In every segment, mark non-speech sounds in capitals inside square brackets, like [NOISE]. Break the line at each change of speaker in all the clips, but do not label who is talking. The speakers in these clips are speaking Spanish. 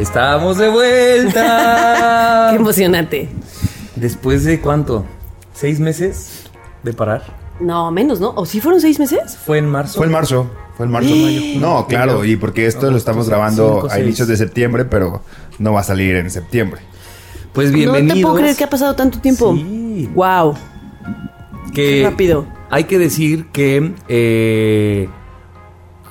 Estamos de vuelta. [LAUGHS]
Qué emocionante.
Después de cuánto? ¿Seis meses de parar?
No, menos, ¿no? ¿O sí fueron seis meses?
Fue en marzo.
Fue en marzo. Fue en marzo, mayo. No, claro, y porque esto lo estamos grabando
Cinco,
a inicios de septiembre, pero no va a salir en septiembre.
Pues bienvenidos.
No te puedo creer que ha pasado tanto tiempo.
Sí.
Wow.
Que
Qué rápido.
Hay que decir que eh,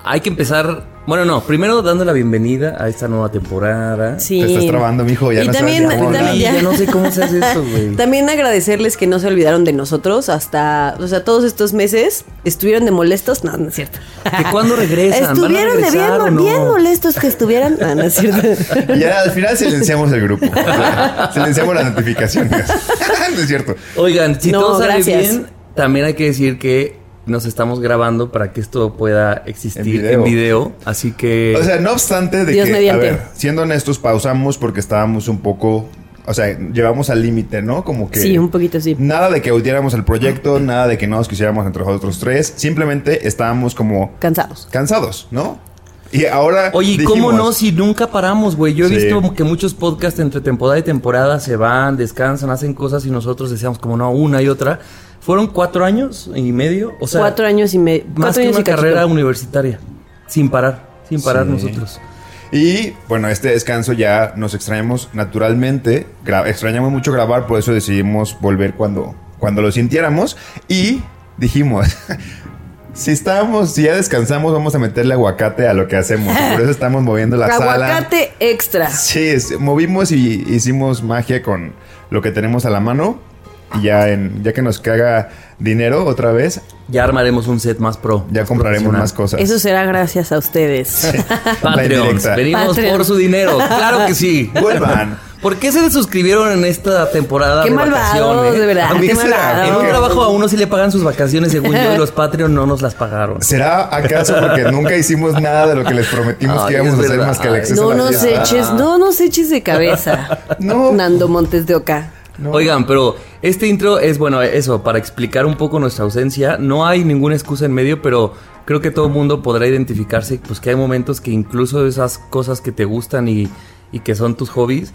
hay que empezar. Bueno, no, primero dando la bienvenida a esta nueva temporada.
Sí.
Te estás trabando, mijo, ya
Y
no
también-
sabes cómo
también
ya. no sé cómo se hace esto, güey. [LAUGHS]
También agradecerles que no se olvidaron de nosotros hasta, o sea, todos estos meses estuvieron de molestos. No, no es cierto.
¿Que cuándo regresan? ¿Van a
Estuvieron de bien,
no?
molestos que estuvieran. No, no es cierto. [LAUGHS]
Ya al final silenciamos el grupo. O sea, [LAUGHS] silenciamos las notificaciones. no es cierto.
Oigan, si
No,
todo sale
gracias.
bien, también hay que decir que nos estamos grabando para que esto pueda existir
En
en
video.
Así que.
O sea, no obstante de
Dios
que,
mediante.
a ver, siendo honestos, pausamos porque estábamos un poco, o sea, llevamos al límite, ¿no? Como que
Sí, un poquito sí.
nada de que odiáramos el proyecto, nada de que no nos quisiéramos entre nosotros tres, simplemente estábamos como
Cansados.
cansados, ¿no? Y ahora
Oye, ¿y ¿cómo
dijimos,
no? Si nunca paramos, güey. Yo he
Sí.
visto que muchos podcasts entre temporada y temporada se van, descansan, hacen cosas y nosotros decíamos como no, una y otra. Fueron cuatro años y medio. O sea,
cuatro años y medio.
más que
años
una
y cachito.
carrera universitaria. Sin parar, sin parar
Sí.
nosotros.
Y bueno, este descanso ya nos extrañamos naturalmente, gra- extrañamos mucho grabar, por eso decidimos volver cuando, cuando lo sintiéramos y dijimos, [LAUGHS] si estamos, si ya descansamos, vamos a meterle aguacate a lo que hacemos. [LAUGHS] Por eso estamos moviendo la sala.
Aguacate extra.
Sí, es- movimos y hicimos magia con lo que tenemos a la mano. Y ya, en, ya que nos caga dinero otra vez,
Ya armaremos un set más pro.
ya
más
compraremos más cosas.
Eso será gracias a ustedes. [LAUGHS]
Patreons.
indirecta.
Venimos
Patreons.
por su dinero. Claro que sí.
Vuelvan.
¿Por qué se suscribieron en esta temporada
Qué
de
malvados,
vacaciones?
de verdad.
A mí
Qué
será,
En un trabajo a uno sí le pagan sus vacaciones, según yo, y los Patreon no nos las pagaron.
¿Será acaso porque nunca hicimos nada de lo que les prometimos
Ay,
que íbamos a hacer más que el exceso
No
de la
nos eches, no nos eches de cabeza.
No.
Nando Montes de Oca.
Oigan, pero este intro es, bueno, eso, para explicar un poco nuestra ausencia. No hay ninguna excusa en medio, pero creo que todo el mundo podrá identificarse, pues que hay momentos que incluso esas cosas que te gustan y, y que son tus hobbies,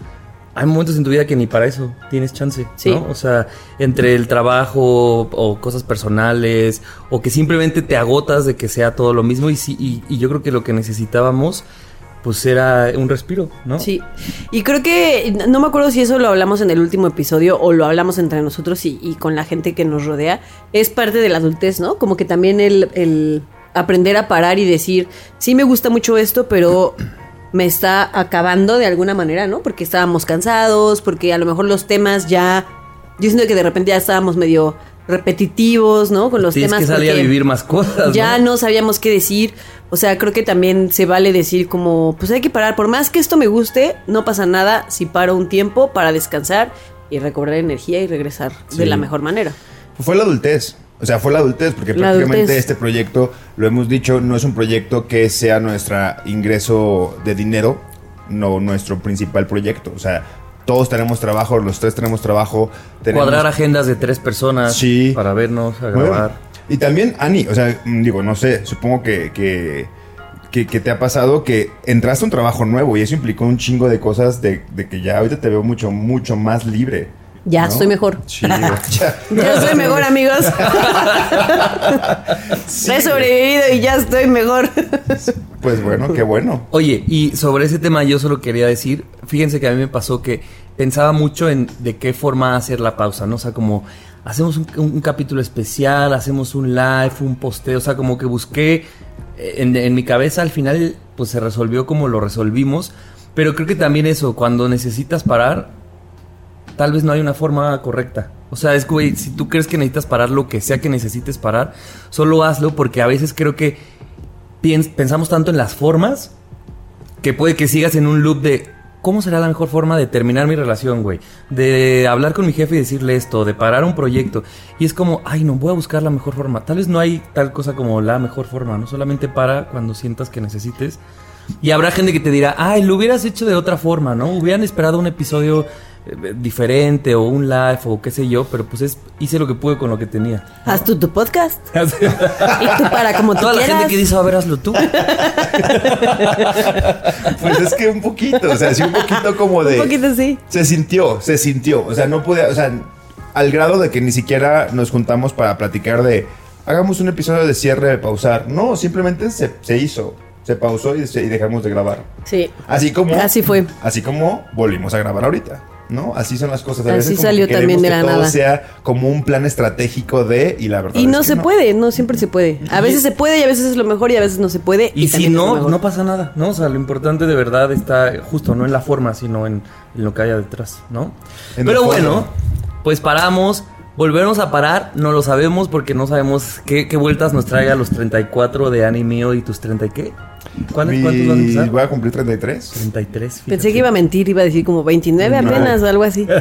hay momentos en tu vida que ni para eso tienes chance,
Sí.
¿no? O sea, entre el trabajo o cosas personales o que simplemente te agotas de que sea todo lo mismo y, sí, y, y yo creo que lo que necesitábamos pues era un respiro, ¿no?
Sí. Y creo que, no me acuerdo si eso lo hablamos en el último episodio o lo hablamos entre nosotros y, y con la gente que nos rodea. Es parte de la adultez, ¿no? Como que también el, el aprender a parar y decir, sí me gusta mucho esto, pero me está acabando de alguna manera, ¿no? Porque estábamos cansados, porque a lo mejor los temas ya... Yo siento que de repente ya estábamos medio repetitivos, ¿no? Con los
Tienes
temas.
que salir a
porque
vivir más cosas.
Ya
¿no?
no sabíamos qué decir. O sea, creo que también se vale decir como, pues hay que parar. Por más que esto me guste, no pasa nada si paro un tiempo para descansar y recobrar energía y regresar de la mejor manera.
Fue la adultez. O sea, fue la adultez, porque
La
prácticamente
adultez.
este proyecto, lo hemos dicho, no es un proyecto que sea nuestro ingreso de dinero, no nuestro principal proyecto. O sea, todos tenemos trabajo, los tres tenemos trabajo. Tenemos...
Cuadrar agendas de tres personas
Sí.
para vernos, a
Bueno,
grabar.
y también, Ani, o sea, mm, digo, no sé, supongo que, que, que- que te ha pasado que entraste a un trabajo nuevo y eso implicó un chingo de cosas de, de que ya ahorita te veo mucho, mucho más libre.
Ya
¿no?
estoy mejor.
Chido. [LAUGHS] Ya.
Ya estoy mejor, amigos. [LAUGHS] He sobrevivido y ya estoy mejor.
Pues bueno, qué bueno.
Oye, y sobre ese tema yo solo quería decir, fíjense que a mí me pasó que pensaba mucho en de qué forma hacer la pausa, ¿no? O sea, como hacemos un, un capítulo especial, hacemos un live, un posteo, o sea, como que busqué eh, en, en mi cabeza al final pues se resolvió como lo resolvimos, pero creo que también eso, cuando necesitas parar, tal vez no hay una forma correcta. O sea, es güey, si tú crees que necesitas parar lo que sea que necesites parar, solo hazlo porque a veces creo que piens- pensamos tanto en las formas que puede que sigas en un loop de cómo será la mejor forma de terminar mi relación, güey. De hablar con mi jefe y decirle esto, de parar un proyecto. Y es como, ay, no, voy a buscar la mejor forma. Tal vez no hay tal cosa como la mejor forma, ¿no? Solamente para cuando sientas que necesites. Y habrá gente que te dirá, ay, lo hubieras hecho de otra forma, ¿no? Hubieran esperado un episodio diferente o un live o qué sé yo, pero pues es, hice lo que pude con lo que tenía.
Haz tú tu podcast. [LAUGHS] Y tú para como tú
Toda la gente que dice, a ver, hazlo tú. [LAUGHS]
Pues es que un poquito, o sea, sí, un poquito como de.
Un poquito sí.
Se sintió, se sintió. O sea, no pude, o sea, al grado de que ni siquiera nos juntamos para platicar de hagamos un episodio de cierre de pausar. No, simplemente se, se hizo. Se pausó y, se- y dejamos de grabar.
Sí.
Así como.
Así fue.
Así como volvimos a grabar ahorita. ¿No? Así son las cosas. A
Así
veces como
salió
que
también de
que
la
todo
nada.
sea como un plan estratégico de. Y la verdad.
Y
es
no
que
se puede, no siempre se puede. A veces se puede y a veces es lo mejor y a veces no se puede.
Y si no, no pasa nada, ¿no? O sea, lo importante de verdad está justo no en la forma, sino en, en lo que haya detrás, ¿no?
En
Pero bueno, pues paramos, volvemos a parar, no lo sabemos porque no sabemos qué, qué vueltas nos trae a los 34 de Ani mío y tus 30 y qué. ¿Cuáles,
Mi-
¿Cuántos vas a empezar?
Voy a cumplir 33.
33. fíjate.
Pensé que iba a mentir, iba a decir como 29
No.
apenas o algo así. [LAUGHS]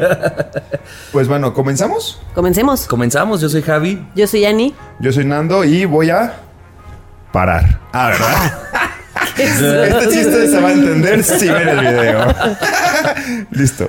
Pues bueno, comenzamos.
Comencemos.
Comenzamos, yo soy Javi.
Yo soy Ani.
Yo soy Nando y voy a parar. Ah, ¿verdad? [LAUGHS] este chiste se va a entender si ven el video. [LAUGHS] Listo.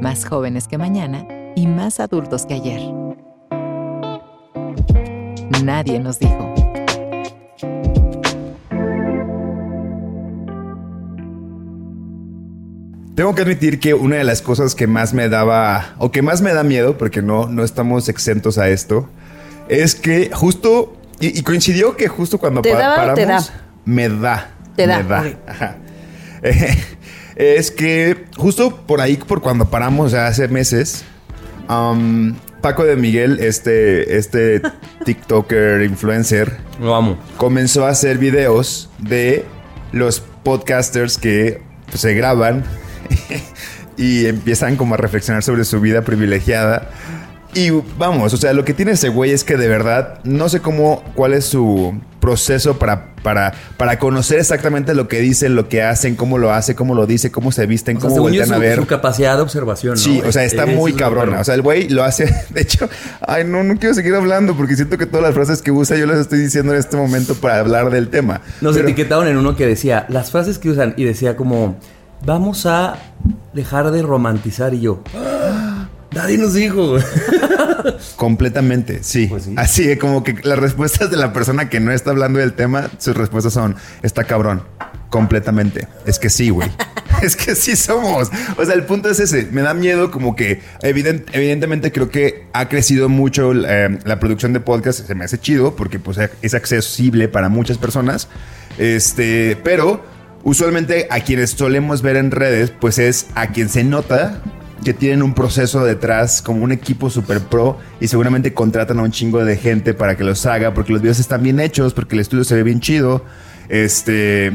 Más jóvenes que mañana y más adultos que ayer. Nadie nos dijo.
Tengo que admitir que una de las cosas que más me daba, o que más me da miedo, porque no, no estamos exentos a esto, es que justo, y, y coincidió que justo cuando
¿Te
pa-
daba o
paramos,
te da?
me da.
Te
Me da. Ajá. [LAUGHS] Eh, es que justo por ahí, por cuando paramos ya hace meses, um, Paco de Miguel, este, este [LAUGHS] TikToker influencer,
Lo amo.
comenzó a hacer videos de los podcasters que pues, se graban [LAUGHS] y empiezan como a reflexionar sobre su vida privilegiada. Y vamos, o sea, lo que tiene ese güey es que de verdad no sé cómo, cuál es su proceso para, para, para conocer exactamente lo que dicen, lo que hacen, cómo lo hace, cómo lo dice, cómo se visten,
O sea,
cómo
yo,
voltean a
su,
ver.
su capacidad de observación, ¿no?
Sí, o sea, está
Eso
muy
es
cabrona. O sea, el güey lo hace. [LAUGHS] De hecho, ay, no, no quiero seguir hablando porque siento que todas las frases que usa yo las estoy diciendo en este momento para hablar del tema.
Nos
Pero-
etiquetaron en uno que decía, las frases que usan, y decía como, vamos a dejar de romantizar, y yo, "Ah, [GASPS] nadie nos dijo. [LAUGHS]
Completamente, sí.
Pues sí.
Así es como que las respuestas de la persona que no está hablando del tema, sus respuestas son, está cabrón. Completamente. Es que sí, güey. [LAUGHS] es que sí somos. O sea, el punto es ese. Me da miedo como que evident- evidentemente creo que ha crecido mucho eh, la producción de podcast. Se me hace chido porque pues es accesible para muchas personas. Este, pero usualmente a quienes solemos ver en redes, pues es a quien se nota que tienen un proceso detrás, como un equipo super pro, y seguramente contratan a un chingo de gente para que los haga, porque los videos están bien hechos, porque el estudio se ve bien chido. Este.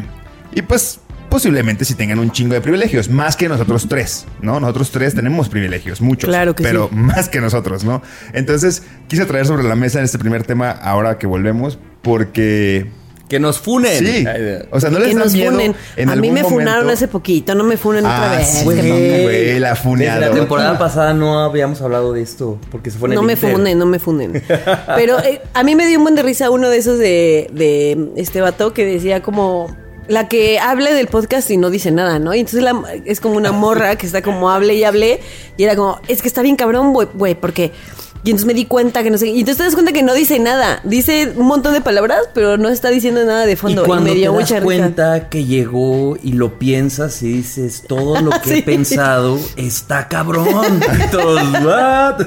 Y pues. Posiblemente si tengan un chingo de privilegios, más que nosotros tres, ¿no? Nosotros tres tenemos privilegios, muchos.
Claro que
pero
sí.
más que nosotros, ¿no? Entonces, quise traer sobre la mesa en este primer tema, ahora que volvemos, porque
Que nos funen.
Sí. O sea, no les
que
da
nos
miedo.
funen.
en
A mí me funaron
momento?
hace poquito, no me funen otra
Ah,
vez.
sí, güey, la funeada.
la temporada pasada no habíamos hablado de esto, porque se fue en el
No me
Inter.
funen, no me funen. [LAUGHS] Pero eh, a mí me dio un buen de risa uno de esos de, de este vato que decía como la que hable del podcast y no dice nada, ¿no? Y entonces la- es como una morra que está como hable y hable y era como, es que está bien cabrón, güey, porque... Y entonces me di cuenta que no sé... Y entonces te das cuenta que no dice nada. Dice un montón de palabras, pero no está diciendo nada de fondo. Y,
cuando
me
te
dio
das
mucha risa.
cuenta que llegó y lo piensas y dices, todo lo que [LAUGHS]
Sí.
he pensado está cabrón. Y [LAUGHS] todos, ¿what?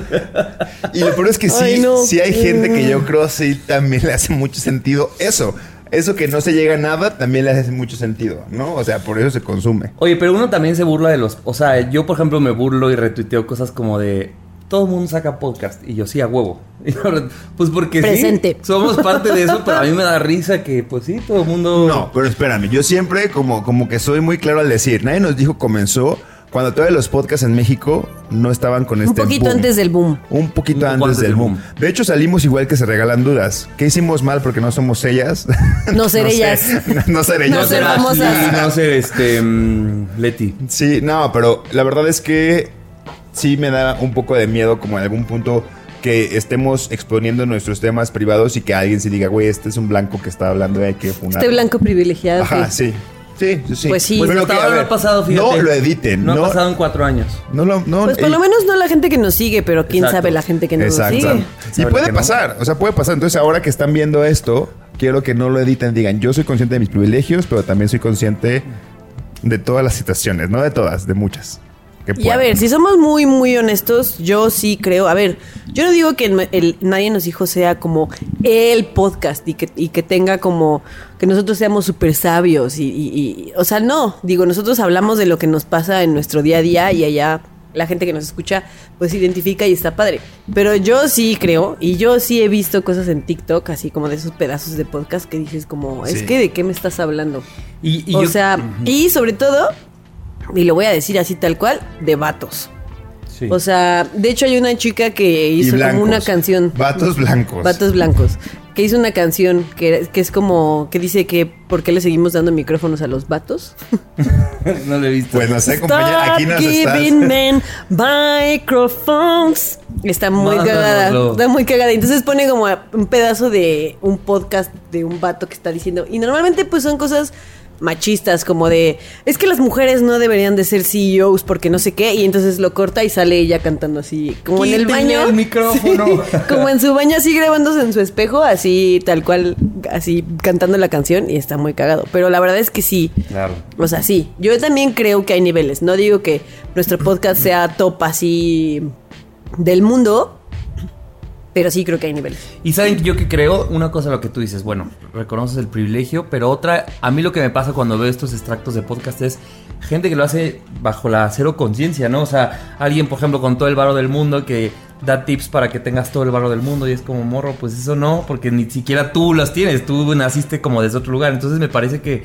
Y lo peor es que sí,
Ay, no.
sí hay gente que yo creo sí también le hace mucho sentido eso. Eso que no se llega a nada también le hace mucho sentido, ¿no? O sea, por eso se consume.
Oye, pero uno también se burla de los... O sea, yo, por ejemplo, me burlo y retuiteo cosas como de... Todo el mundo saca podcast. Y yo, sí, a huevo. [LAUGHS] Y yo, pues porque
Presente.
sí, somos parte de eso, pero a mí me da risa que, pues sí, todo el mundo...
No, pero espérame, yo siempre como, como que soy muy claro al decir, nadie nos dijo comenzó cuando todavía los podcasts en México no estaban con este
Un poquito
boom.
antes del boom.
Un poquito
Un
antes, del boom. De hecho, salimos igual que se regalan dudas. ¿Qué hicimos mal porque no somos ellas? [LAUGHS] [LAUGHS]
No ser ellas.
no ser
No
ellas.
ser
será
famosas.
Ashley, no ser este... mm, Leti.
Sí, no, pero la verdad es que sí me da un poco de miedo como en algún punto que estemos exponiendo nuestros temas privados y que alguien se diga, güey, este es un blanco que está hablando de que funar.
Este blanco privilegiado.
Ajá,
sí.
sí. Sí.
Pues sí.
Pues
que, a
ahora no ha pasado, fíjate.
No lo editen.
No,
No,
ha pasado en cuatro años.
no lo, no,
Pues por lo menos no la gente que nos sigue, pero quién
Exacto.
sabe la gente que no
Exacto.
nos sigue.
Y puede
no.
pasar, o sea, puede pasar. Entonces, ahora que están viendo esto, quiero que no lo editen. Digan, yo soy consciente de mis privilegios, pero también soy consciente de todas las situaciones, no de todas, de muchas. Que
Y a
puedan.
ver, si somos muy, muy honestos, yo sí creo. A ver, yo no digo que el, el Nadie nos dijo sea como el podcast y que, y que tenga como que nosotros seamos súper sabios. Y, y- y- o sea, no. Digo, nosotros hablamos de lo que nos pasa en nuestro día a día y allá la gente que nos escucha pues se identifica y está padre. Pero yo sí creo y yo sí he visto cosas en TikTok, así como de esos pedazos de podcast que dices como, es
Sí.
que de qué me estás hablando.
Y, y
o
yo-
sea, y sobre todo, y lo voy a decir así tal cual, de vatos.
Sí.
O sea, de hecho hay una chica que hizo como una canción.
Vatos blancos.
Vatos blancos. Que hizo una canción que, que es como, que dice que ¿por qué le seguimos dando micrófonos a los vatos? [LAUGHS]
no lo he visto.
Pues no sé, compañera, aquí nos estás.
giving men microphones. Está muy cagada. Está muy cagada. Entonces pone como un pedazo de un podcast de un vato que está diciendo. Y normalmente pues son cosas machistas como de es que las mujeres no deberían de ser CEOs porque no sé qué y entonces lo corta y sale ella cantando así como en el baño
el micrófono. [LAUGHS]
Sí, como en su baño así grabándose en su espejo así tal cual así cantando la canción y está muy cagado pero la verdad es que sí
Claro.
o sea, sí, yo también creo que hay niveles. No digo que nuestro podcast sea top así del mundo, pero sí creo que hay niveles.
Y saben que yo que creo, una cosa lo que tú dices, bueno, reconoces el privilegio, pero otra, a mí lo que me pasa cuando veo estos extractos de podcast es gente que lo hace bajo la cero conciencia, ¿no? O sea, alguien, por ejemplo, con todo el varo del mundo que da tips para que tengas todo el varo del mundo y es como morro, pues eso no, porque ni siquiera tú las tienes, tú naciste como desde otro lugar, entonces me parece que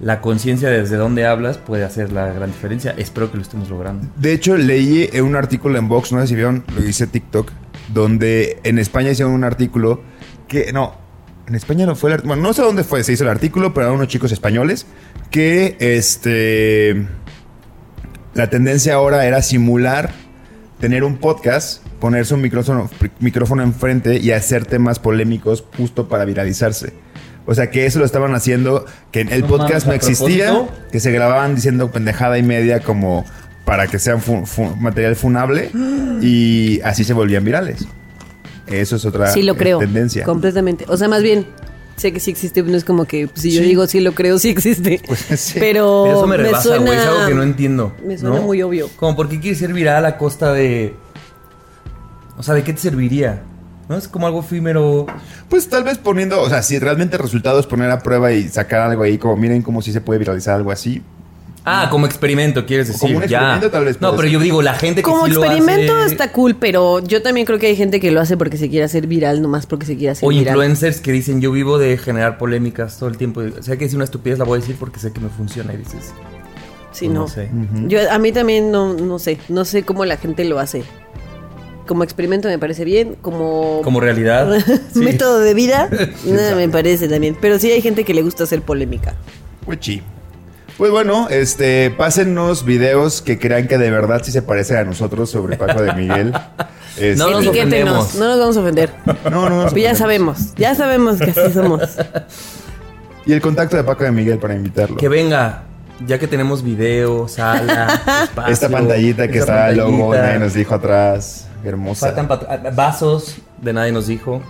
la conciencia desde donde hablas puede hacer la gran diferencia, espero que lo estemos logrando.
De hecho, leí en un artículo en Vox, no sé si vieron, lo hice TikTok, donde en España hicieron un artículo que, no, en España no fue el artículo, bueno, no sé dónde fue, se hizo el artículo, pero eran unos chicos españoles que, este, la tendencia ahora era simular tener un podcast, ponerse un micrófono, micrófono enfrente y hacer temas polémicos justo para viralizarse. O sea que eso lo estaban haciendo, que el
No
podcast
mames,
no
¿a
existía,
propósito?
que se grababan diciendo pendejada y media como para que sean fu- fu- material funable y así se volvían virales. Eso es otra
Sí lo
eh,
creo.
tendencia.
Completamente. O sea, más bien, sé que sí existe, no es como que pues, si yo
Sí.
digo sí lo creo, sí existe. [LAUGHS]
Pues, sí.
Pero,
Pero eso me rebasa,
suena,
güey. Es algo que no entiendo.
Me suena
¿no?
muy obvio.
Como, ¿por qué quieres ser viral a costa de. O sea, ¿de qué te serviría? ¿No? Es como algo efímero.
Pues tal vez poniendo, o sea, si realmente el resultado es poner a prueba y sacar algo ahí, como miren cómo si se puede viralizar algo así.
Ah, como experimento, quieres
O
decir.
como un
ya.
experimento, tal vez
No, pero
ser.
yo digo, la gente que
Como
sí lo
experimento
hace-
está cool, pero yo también creo que hay gente que lo hace porque se quiere hacer viral, nomás porque se quiere hacer
O
viral.
influencers que dicen, yo vivo de generar polémicas todo el tiempo. O sea, que si una estupidez la voy a decir porque sé que me funciona. Y dices,
Sí,
pues
no.
no sé.
Yo, a mí también no, no sé, no sé cómo la gente lo hace. como experimento me parece bien, como,
Como realidad. [LAUGHS] Sí.
método de vida, [LAUGHS] no, me parece también. Pero sí hay gente que le gusta hacer polémica.
Uchi. Pues bueno, este, pásennos videos que crean que de verdad sí se parecen a nosotros sobre Paco de Miguel. [LAUGHS] Este,
No nos ofendemos.
no nos vamos a ofender.
no, no, no.
Pues ya sabemos, ya sabemos que así somos. [LAUGHS]
Y el contacto de Paco de Miguel para invitarlo.
Que venga, ya que tenemos video, sala, [LAUGHS] espacio,
Esta pantallita que
esta
está el logo, nadie nos dijo atrás. Hermosa.
Faltan vasos de nadie nos dijo.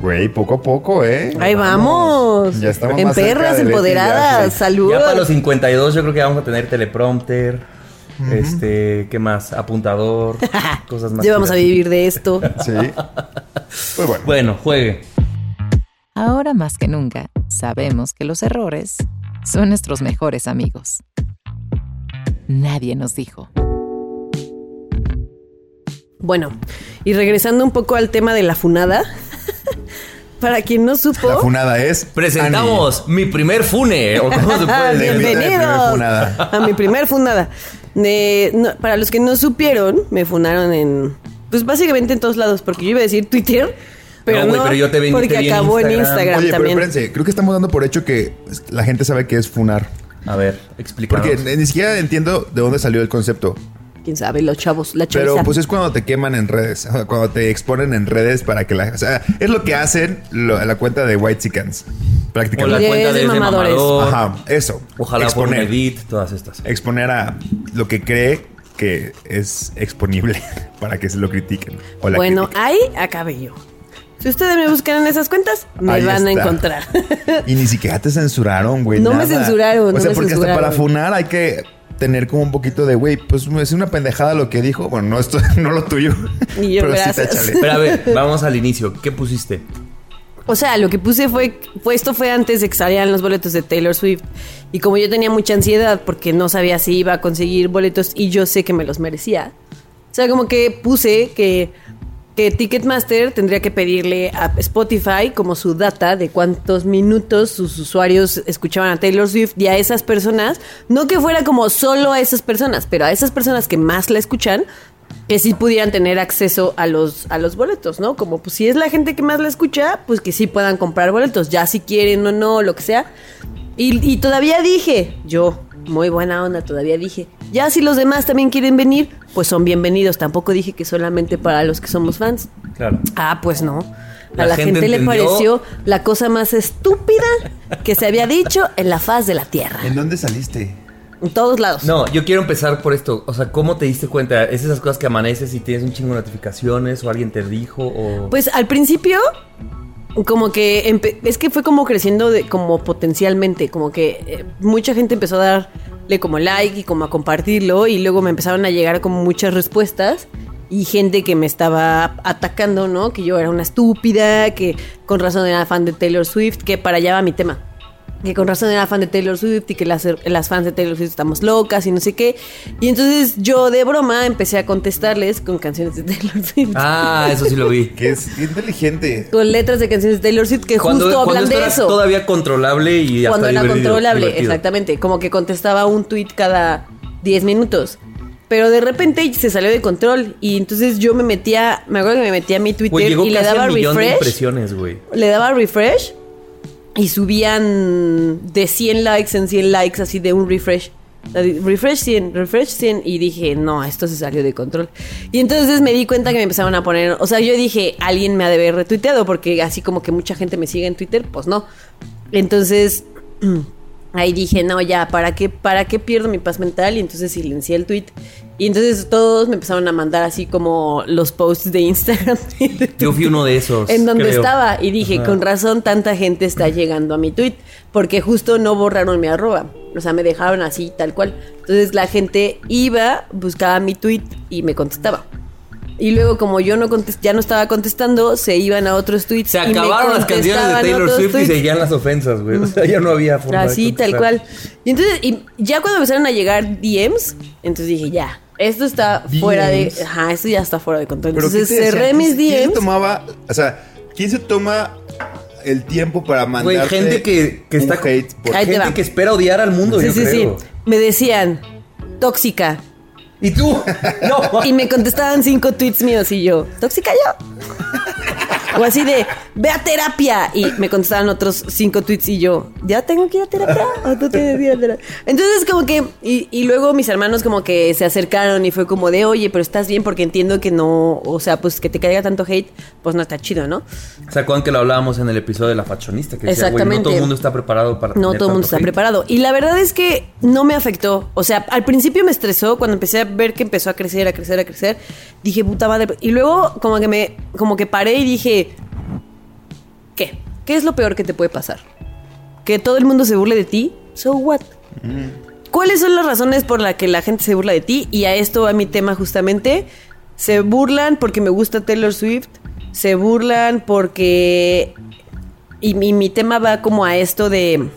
Güey, poco a poco, ¿eh?
Ahí vamos.
Ya estamos
en
más cerca
perras,
Leti
empoderadas,
Ashley.
salud.
Ya para los 52 yo creo que vamos a tener teleprompter, este, ¿qué más? Apuntador, [LAUGHS] cosas más.
Ya vamos a vivir de esto.
Sí. [LAUGHS] Pues bueno.
Bueno, juegue.
Ahora más que nunca, sabemos que los errores son nuestros mejores amigos. Nadie nos dijo.
Bueno, y regresando un poco al tema de la funada. Para quien no supo.
La funada es.
Presentamos mi primer fune. ¿o cómo se puede decir?
Bienvenidos a mi primer funada. De- no, para los que no supieron, me funaron en. Pues básicamente en todos lados, porque yo iba a decir Twitter. Pero
No,
no,
güey, pero yo te vi-
porque
te
acabó en
Instagram.
Instagram
Oye, pero
también.
espérense, creo que estamos dando por hecho que la gente sabe qué es funar.
A ver, explícanos.
Porque ni siquiera entiendo de dónde salió el concepto.
Quién sabe, los chavos, la
Pero
chaviza.
pues es cuando te queman en redes, [LAUGHS] cuando te exponen en redes para que la... O sea, es lo que hacen lo- la cuenta de White Chickens.
o la
Prácticamente.
cuenta
de
de,
mamadores.
mamador.
Ajá, eso.
Ojalá por
exponer,
edit, todas estas.
exponer a lo que cree que es exponible [LAUGHS] para que se lo critiquen. O la
Bueno,
critiquen.
ahí acabé yo. Si ustedes me buscan en esas cuentas, me
Ahí
van a encontrar.
Y ni siquiera te censuraron, güey.
No me censuraron,
O
no
sea,
me
porque hasta
censuraron.
para funar hay que tener como un poquito de, güey, pues es una pendejada lo que dijo. Bueno, no, esto, [LAUGHS] no lo tuyo. [LAUGHS]
Yo,
pero
gracias.
sí táchale.
Pero a ver, vamos al inicio. ¿Qué pusiste?
O sea, lo que puse fue, fue esto fue antes de que salieran los boletos de Taylor Swift. Y como yo tenía mucha ansiedad porque no sabía si iba a conseguir boletos y yo sé que me los merecía. O sea, como que puse que, que Ticketmaster tendría que pedirle a Spotify como su data de cuántos minutos sus usuarios escuchaban a Taylor Swift y a esas personas, no que fuera como solo a esas personas, pero a esas personas que más la escuchan, que sí pudieran tener acceso a los, a los boletos, ¿no? Como pues si es la gente que más la escucha, pues que sí puedan comprar boletos, ya si quieren o no, lo que sea. Y, y todavía dije, yo, muy buena onda, todavía dije, ya si los demás también quieren venir, pues son bienvenidos. Tampoco dije que solamente para los que somos fans.
Claro.
Ah, pues no. A
La
la,
gente
gente, le pareció la cosa más estúpida que se había dicho en la faz de la Tierra.
¿En dónde saliste?
En todos lados.
No, yo quiero empezar por esto. O sea, ¿cómo te diste cuenta? ¿Es esas cosas que amaneces y tienes un chingo de notificaciones o alguien te dijo o...
Pues al principio, como que es que fue como creciendo de, como potencialmente, como que eh, mucha gente empezó a darle como like y como a compartirlo y luego me empezaron a llegar como muchas respuestas y gente que me estaba atacando, ¿no? Que yo era una estúpida, que con razón era fan de Taylor Swift, que para allá va mi tema. Que con razón era fan de Taylor Swift y que las, las fans de Taylor Swift estamos locas y no sé qué. Y entonces yo de broma empecé a contestarles con canciones de Taylor Swift.
Ah, eso sí lo vi.
Que es qué inteligente.
con letras de canciones de Taylor Swift que
Cuando,
justo
cuando
hablan
esto
de
era
eso.
todavía controlable y hasta
Cuando era controlable,
divertido.
exactamente. Como que contestaba un tweet cada 10 minutos. Pero de repente se salió de control. Y entonces yo me metía, me acuerdo que me metía a mi Twitter y le daba
de
refresh.
impresiones.
Le daba refresh y subían de 100 likes en 100 likes, así de un refresh. Refresh 100, refresh 100 y dije, no, esto se salió de control. Y entonces me di cuenta que me empezaron a poner, o sea, yo dije, alguien me ha de haber retuiteado porque así como que mucha gente me sigue en Twitter, pues no. Entonces [CLEARS THROAT] ahí dije, no, ya, ¿para qué, ¿para qué pierdo mi paz mental? Y entonces silencié el tweet. Y entonces todos me empezaron a mandar así como los posts de Instagram. [LAUGHS] de
Yo fui uno de esos.
en donde
creo.
estaba y dije,
Ajá.
con razón tanta gente está llegando a mi tweet, porque justo no borraron mi arroba, o sea, me dejaron así tal cual. Entonces la gente iba, buscaba mi tweet y me contestaba. Y luego como yo no contest- ya no estaba contestando, se iban a otros tweets.
Se
y me
acabaron las canciones de Taylor Swift y seguían las ofensas, güey. O sea, ya no había forma de
Así, tal cual. Y entonces, y ya cuando empezaron a llegar DMs, entonces dije, ya, esto está
DMs.
fuera de... Ajá, esto ya está fuera de control.
Pero
Entonces
¿qué te
cerré
decían?
mis
¿Quién- ¿Quién
DMs.
tomaba, o sea, quién se toma el tiempo para mandarte
Güey, gente que, que está...
hate por
Ahí te
gente
va.
que espera odiar al mundo,
Sí,
yo
sí,
creo.
sí. Me decían, tóxica.
¿Y tú? No. [LAUGHS]
Y me contestaban cinco tweets míos y yo, ¿tóxica yo? [LAUGHS] O así de, ve a terapia. Y me contestaban otros cinco tweets y yo, ¿ya tengo que ir a terapia? ¿O tú tienes que ir a terapia? Entonces, como que, y, y luego mis hermanos como que se acercaron y fue como de, oye, pero estás bien porque entiendo que no, o sea, pues que te caiga tanto hate, pues no está chido, ¿no?
¿Se acuerdan que lo hablábamos en el episodio de la fashionista? Que decía, güey, no
Exactamente.
todo el mundo está preparado para
No
tener
todo el mundo está
hate.
preparado. Y la verdad es que no me afectó. O sea, al principio me estresó cuando empecé a ver que empezó a crecer, a crecer, a crecer. Dije, puta madre. Y luego como que me, como que paré y dije, ¿qué? ¿Qué es lo peor que te puede pasar? Que todo el mundo se burle de ti. So what? ¿Cuáles son las razones por las que la gente se burla de ti? Y a esto va mi tema justamente. Se burlan porque me gusta Taylor Swift. Se burlan porque... Y mi, mi tema va como a esto de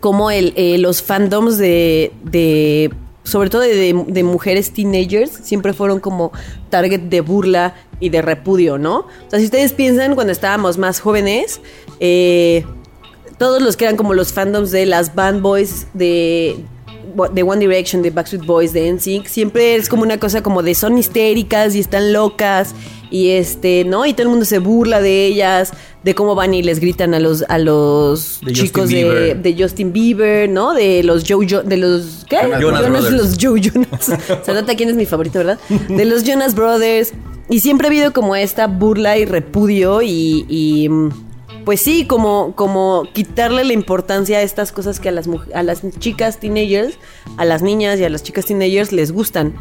cómo el, eh, los fandoms de, de sobre todo de, de- mujeres teenagers, siempre fueron como target de burla y de repudio, ¿no? O sea, si ustedes piensan cuando estábamos más jóvenes, eh, todos los que eran como los fandoms de las band boys de, de One Direction, de Backstreet Boys, de NSYNC, siempre es como una cosa como de son histéricas y están locas y este, ¿no? Y todo el mundo se burla de ellas, de cómo van y les gritan a los a los
De
chicos
Justin
de, Justin Bieber, ¿no? De los Joe Jo- de los ¿qué?
Jonas
Jonas Brothers.
los Joe Jonas. [LAUGHS] Se nota quién es mi favorito, ¿verdad? [LAUGHS] De los Jonas Brothers. Y siempre ha habido como esta burla y repudio y, y, mm, pues sí, como, como quitarle la importancia a estas cosas que a las, a las chicas teenagers, a las niñas y a las chicas teenagers les gustan.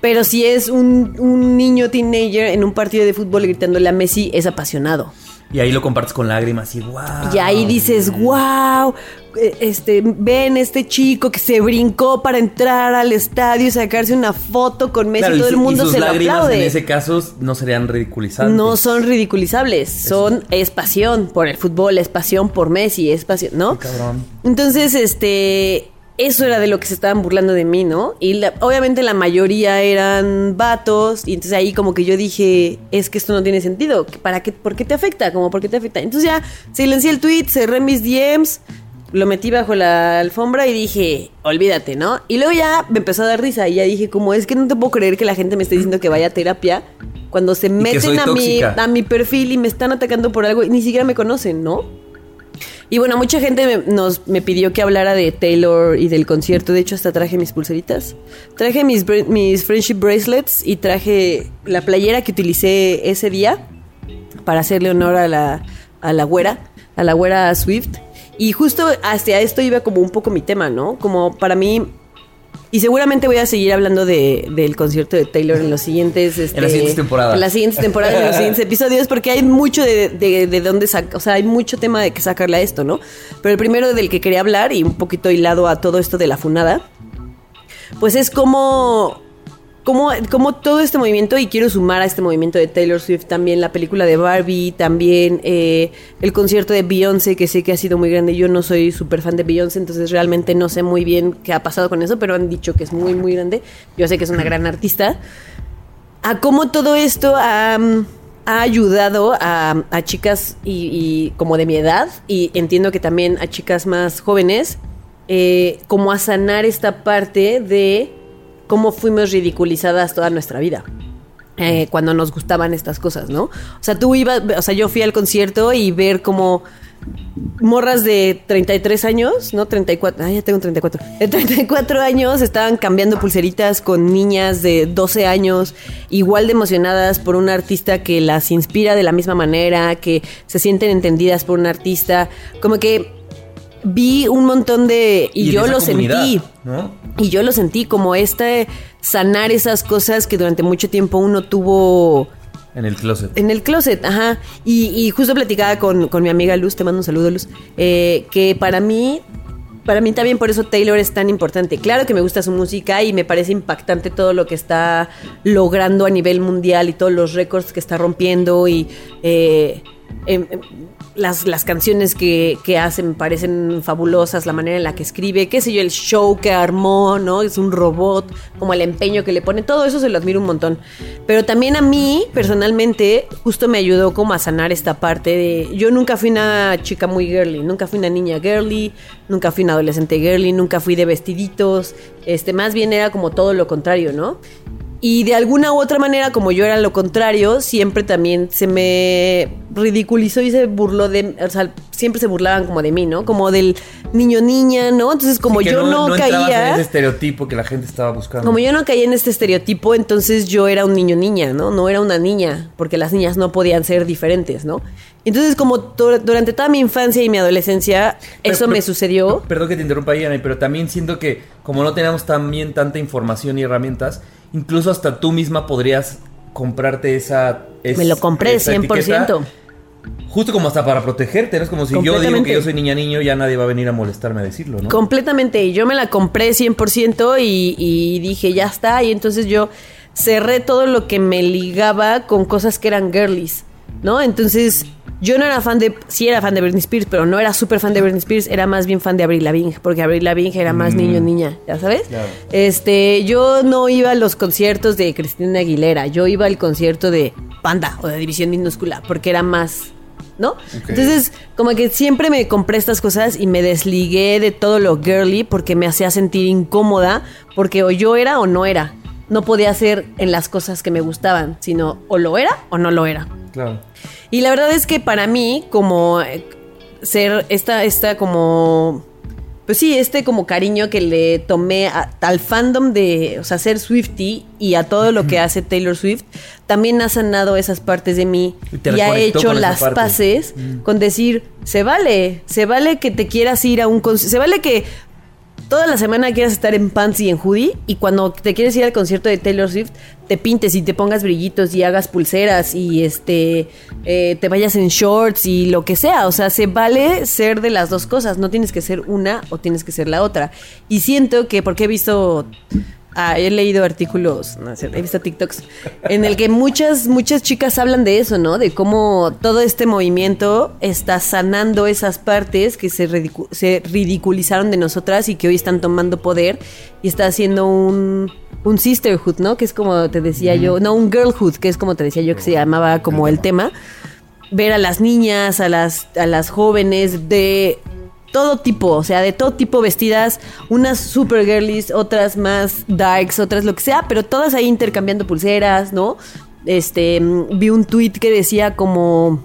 Pero si es un, un niño teenager en un partido de fútbol gritándole a Messi, es apasionado.
Y ahí lo compartes con lágrimas y wow.
Y ahí dices, wow, este, ven este chico que se brincó para entrar al estadio y sacarse una foto con Messi,
Claro, y
todo el
y
mundo
sus
se lo
lágrimas
aplaude.
en ese caso no serían ridiculizantes.
No son ridiculizables, son es pasión por el fútbol, es pasión por Messi, es pasión, ¿no?
Qué cabrón.
Entonces, este, eso era de lo que se estaban burlando de mí, ¿no? Y la- obviamente la mayoría eran vatos y entonces ahí como que yo dije, es que esto no tiene sentido, ¿para qué, por qué te afecta? Como, ¿por qué te afecta? Entonces ya silencié el tweet, cerré mis DMs, lo metí bajo la alfombra y dije, olvídate, ¿no? Y luego ya me empezó a dar risa y ya dije, como es que no te puedo creer que la gente me esté diciendo que vaya a terapia cuando se meten a mi, a mi perfil y me están atacando por algo y ni siquiera me conocen, ¿no? Y bueno, mucha gente me, nos, me pidió que hablara de Taylor y del concierto. De hecho, hasta traje mis pulseritas. Traje mis, mis friendship bracelets y traje la playera que utilicé ese día para hacerle honor a la, a la güera, a la güera Swift. Y justo hacia esto iba como un poco mi tema, ¿no? Como para mí... Y seguramente voy a seguir hablando de, del concierto de Taylor en los siguientes... este,
En las siguientes temporadas.
En las siguientes temporadas, en los siguientes episodios, porque hay mucho de, de, de dónde sacar, o sea, hay mucho tema de que sacarle a esto, ¿no? Pero el primero del que quería hablar, y un poquito hilado a todo esto de la funada, pues es como, como, como todo este movimiento, y quiero sumar a este movimiento de Taylor Swift también la película de Barbie, también eh, el concierto de Beyoncé, que sé que ha sido muy grande. Yo no soy súper fan de Beyoncé, entonces realmente no sé muy bien qué ha pasado con eso, pero han dicho que es muy, muy grande. Yo sé que es una gran artista. A cómo todo esto ha, ha ayudado a, a chicas y, y como de mi edad, y entiendo que también a chicas más jóvenes, eh, como a sanar esta parte de cómo fuimos ridiculizadas toda nuestra vida. eh, cuando nos gustaban estas cosas, ¿no? O sea, tú ibas, o sea, yo fui al concierto y ver como morras de 33 años, ¿no? 34, ah, ya tengo 34. De 34 años estaban cambiando pulseritas con niñas de 12 años, igual de emocionadas por un artista que las inspira de la misma manera, que se sienten entendidas por un artista. Como que vi un montón de... Y, yo lo sentí.
¿no?
Y yo lo sentí como este sanar esas cosas que durante mucho tiempo uno tuvo
En el closet.
en el closet, ajá. Y, y justo platicaba con, con mi amiga Luz, te mando un saludo, Luz, eh, que para mí, para mí también por eso Taylor es tan importante. Claro que me gusta su música y me parece impactante todo lo que está logrando a nivel mundial y todos los récords que está rompiendo y... eh, em, em, las, las canciones que, que hace me parecen fabulosas, la manera en la que escribe, qué sé yo, el show que armó, ¿no? Es un robot, como el empeño que le pone, todo eso se lo admiro un montón. Pero también a mí, personalmente, justo me ayudó como a sanar esta parte de... Yo nunca fui una chica muy girly, nunca fui una niña girly, nunca fui una adolescente girly, nunca fui de vestiditos, este, más bien era como todo lo contrario, ¿no? Y de alguna u otra manera, como yo era lo contrario, siempre también se me ridiculizó y se burló de... O sea, siempre se burlaban como de mí, ¿no? Como del niño niña, ¿no? Entonces, como yo no,
entrabas
caía...
en ese estereotipo que la gente estaba buscando.
Como yo no caía en este estereotipo, entonces yo era un niño niña, ¿no? No era una niña, porque las niñas no podían ser diferentes, ¿no? Entonces, como dur- durante toda mi infancia y mi adolescencia,
Pero-
eso
pero-
me sucedió.
Perdón que te interrumpa, Yanay, pero también siento que como no teníamos también tanta información y herramientas, incluso hasta tú misma podrías comprarte esa... es-
Me lo compré
esa
100%.
etiqueta, Justo como hasta para protegerte, ¿no? Es como si yo digo que yo soy niña niño, ya nadie va a venir a molestarme a decirlo, ¿no?
Completamente. Y yo me la compré 100% y, y dije, ya está. Y entonces yo cerré todo lo que me ligaba con cosas que eran girlies, ¿no? Entonces yo no era fan de... Sí era fan de Britney Spears, pero no era súper fan de Britney Spears. Era más bien fan de Avril Lavigne, porque Avril Lavigne era más niño-niña, ¿ya sabes?
Claro.
Este, yo no iba a los conciertos de Cristina Aguilera. Yo iba al concierto de Panda o de División Minúscula, porque era más... ¿No? Entonces, como que siempre me compré estas cosas y me desligué de todo lo girly porque me hacía sentir incómoda, porque o yo era o no era. No podía ser en las cosas que me gustaban, sino o lo era o no lo era.
Claro.
Y la verdad es que para mí, como eh, ser esta, esta como. Pues sí, este como cariño que le tomé a- al fandom de, o sea, ser Swifty y a todo lo que [CLEARS THROAT] hace Taylor Swift, también ha sanado esas partes de mí
Y
ha hecho las
parte.
paces con decir, se vale, se vale que te quieras ir a un concierto, se vale que toda la semana quieras estar en pants y en hoodie y cuando te quieres ir al concierto de Taylor Swift te pintes y te pongas brillitos y hagas pulseras y este eh, te vayas en shorts y lo que sea. O sea se vale ser de las dos cosas. No tienes que ser una o tienes que ser la otra. Y siento que porque he visto Ah, he leído artículos, no, he visto TikToks, en el que muchas, muchas chicas hablan de eso, ¿no? De cómo todo este movimiento está sanando esas partes que se, ridicu- se ridiculizaron de nosotras y que hoy están tomando poder y está haciendo un, un sisterhood, ¿no? Que es como te decía yo, no, un girlhood, que es como te decía yo que se llamaba como el tema. Ver a las niñas, a las, a las jóvenes de todo tipo, o sea, de todo tipo vestidas, unas super girlies, otras más darks, otras lo que sea, pero todas ahí intercambiando pulseras, ¿no? Este, mm, vi un tweet que decía como,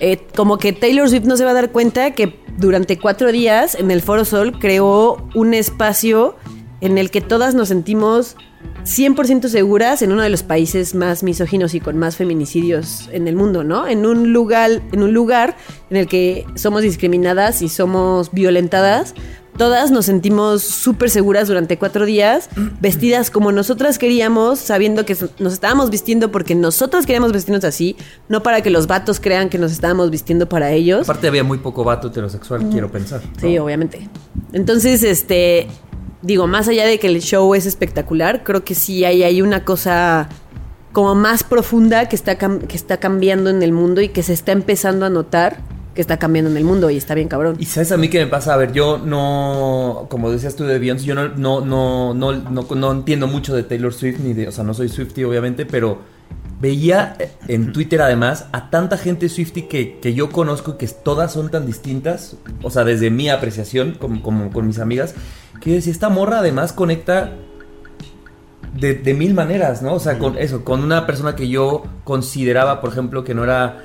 eh, como que Taylor Swift no se va a dar cuenta que durante cuatro días en el Foro Sol creó un espacio en el que todas nos sentimos 100% seguras en uno de los países más misóginos y con más feminicidios en el mundo, ¿no? En un lugar, en un lugar en el que somos discriminadas y somos violentadas, todas nos sentimos súper seguras durante cuatro días, [CLEARS THROAT] vestidas como nosotras queríamos, sabiendo que nos estábamos vistiendo porque nosotras queríamos vestirnos así, no para que los vatos crean que nos estábamos vistiendo para ellos.
Aparte había muy poco vato heterosexual, quiero pensar. ¿no?
Sí, obviamente. Entonces, este, digo, más allá de que el show es espectacular, creo que sí hay, hay una cosa como más profunda que está, que está cambiando en el mundo y que se está empezando a notar que está cambiando en el mundo y está bien cabrón.
Y sabes a mí qué me pasa, a ver, yo no, como decías tú de Beyoncé, yo no, no, no, no, no, no entiendo mucho de Taylor Swift, ni de, o sea, no soy Swifty obviamente, pero veía en Twitter además a tanta gente Swifty que, que yo conozco que todas son tan distintas, o sea, desde mi apreciación, como, como con mis amigas, que yo decía, esta morra además conecta de, de mil maneras, ¿no? O sea, con eso, con una persona que yo consideraba, por ejemplo, que no era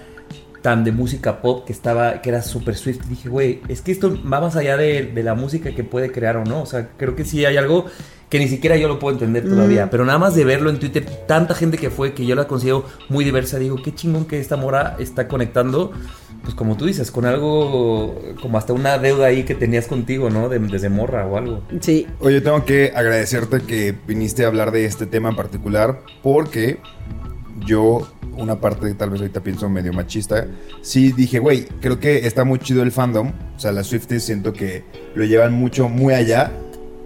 tan de música pop, que estaba, que era súper Swift, dije, güey, es que esto va más allá de, de la música que puede crear o no. O sea, creo que sí hay algo que ni siquiera yo lo puedo entender todavía. Pero nada más de verlo en Twitter, tanta gente que fue, que yo la considero muy diversa, digo, qué chingón que esta mora está conectando, pues como tú dices, con algo, como hasta una deuda ahí que tenías contigo, ¿no? De- desde morra o algo.
Sí.
Oye, tengo que agradecerte que viniste a hablar de este tema en particular porque yo, una parte tal vez ahorita pienso medio machista, sí dije, güey, creo que está muy chido el fandom. O sea, las Swifties siento que lo llevan mucho, muy allá.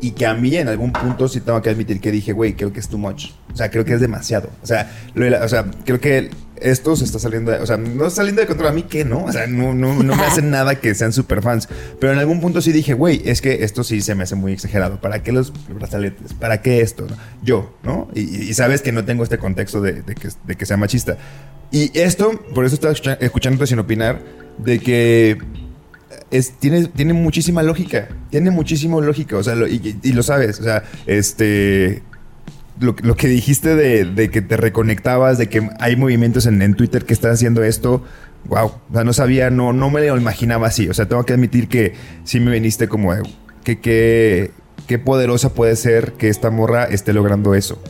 Y que a mí en algún punto sí tengo que admitir que dije, güey, creo que es too much. O sea, creo que es demasiado. O sea, lo la- o sea creo que esto se está saliendo de, o sea, no está saliendo de control a mí que no, o sea, no, no, no me hacen [LAUGHS] nada que sean super fans, pero en algún punto sí dije, güey, es que esto sí se me hace muy exagerado, ¿para qué los brazaletes? ¿Para qué esto? Yo, ¿no? Y, y sabes que no tengo este contexto de, de que, de que sea machista. Y esto, por eso estaba escuchándote sin opinar, de que es, tiene, tiene muchísima lógica. Tiene muchísima lógica. O sea, lo- y, lo sabes. O sea, este. Lo, que dijiste de, que te reconectabas, de que hay movimientos en, en Twitter que están haciendo esto. Wow. O sea, no sabía, no, no me lo imaginaba así. O sea, tengo que admitir que sí me viniste como. de, Que, que, qué poderosa puede ser que esta morra esté logrando eso.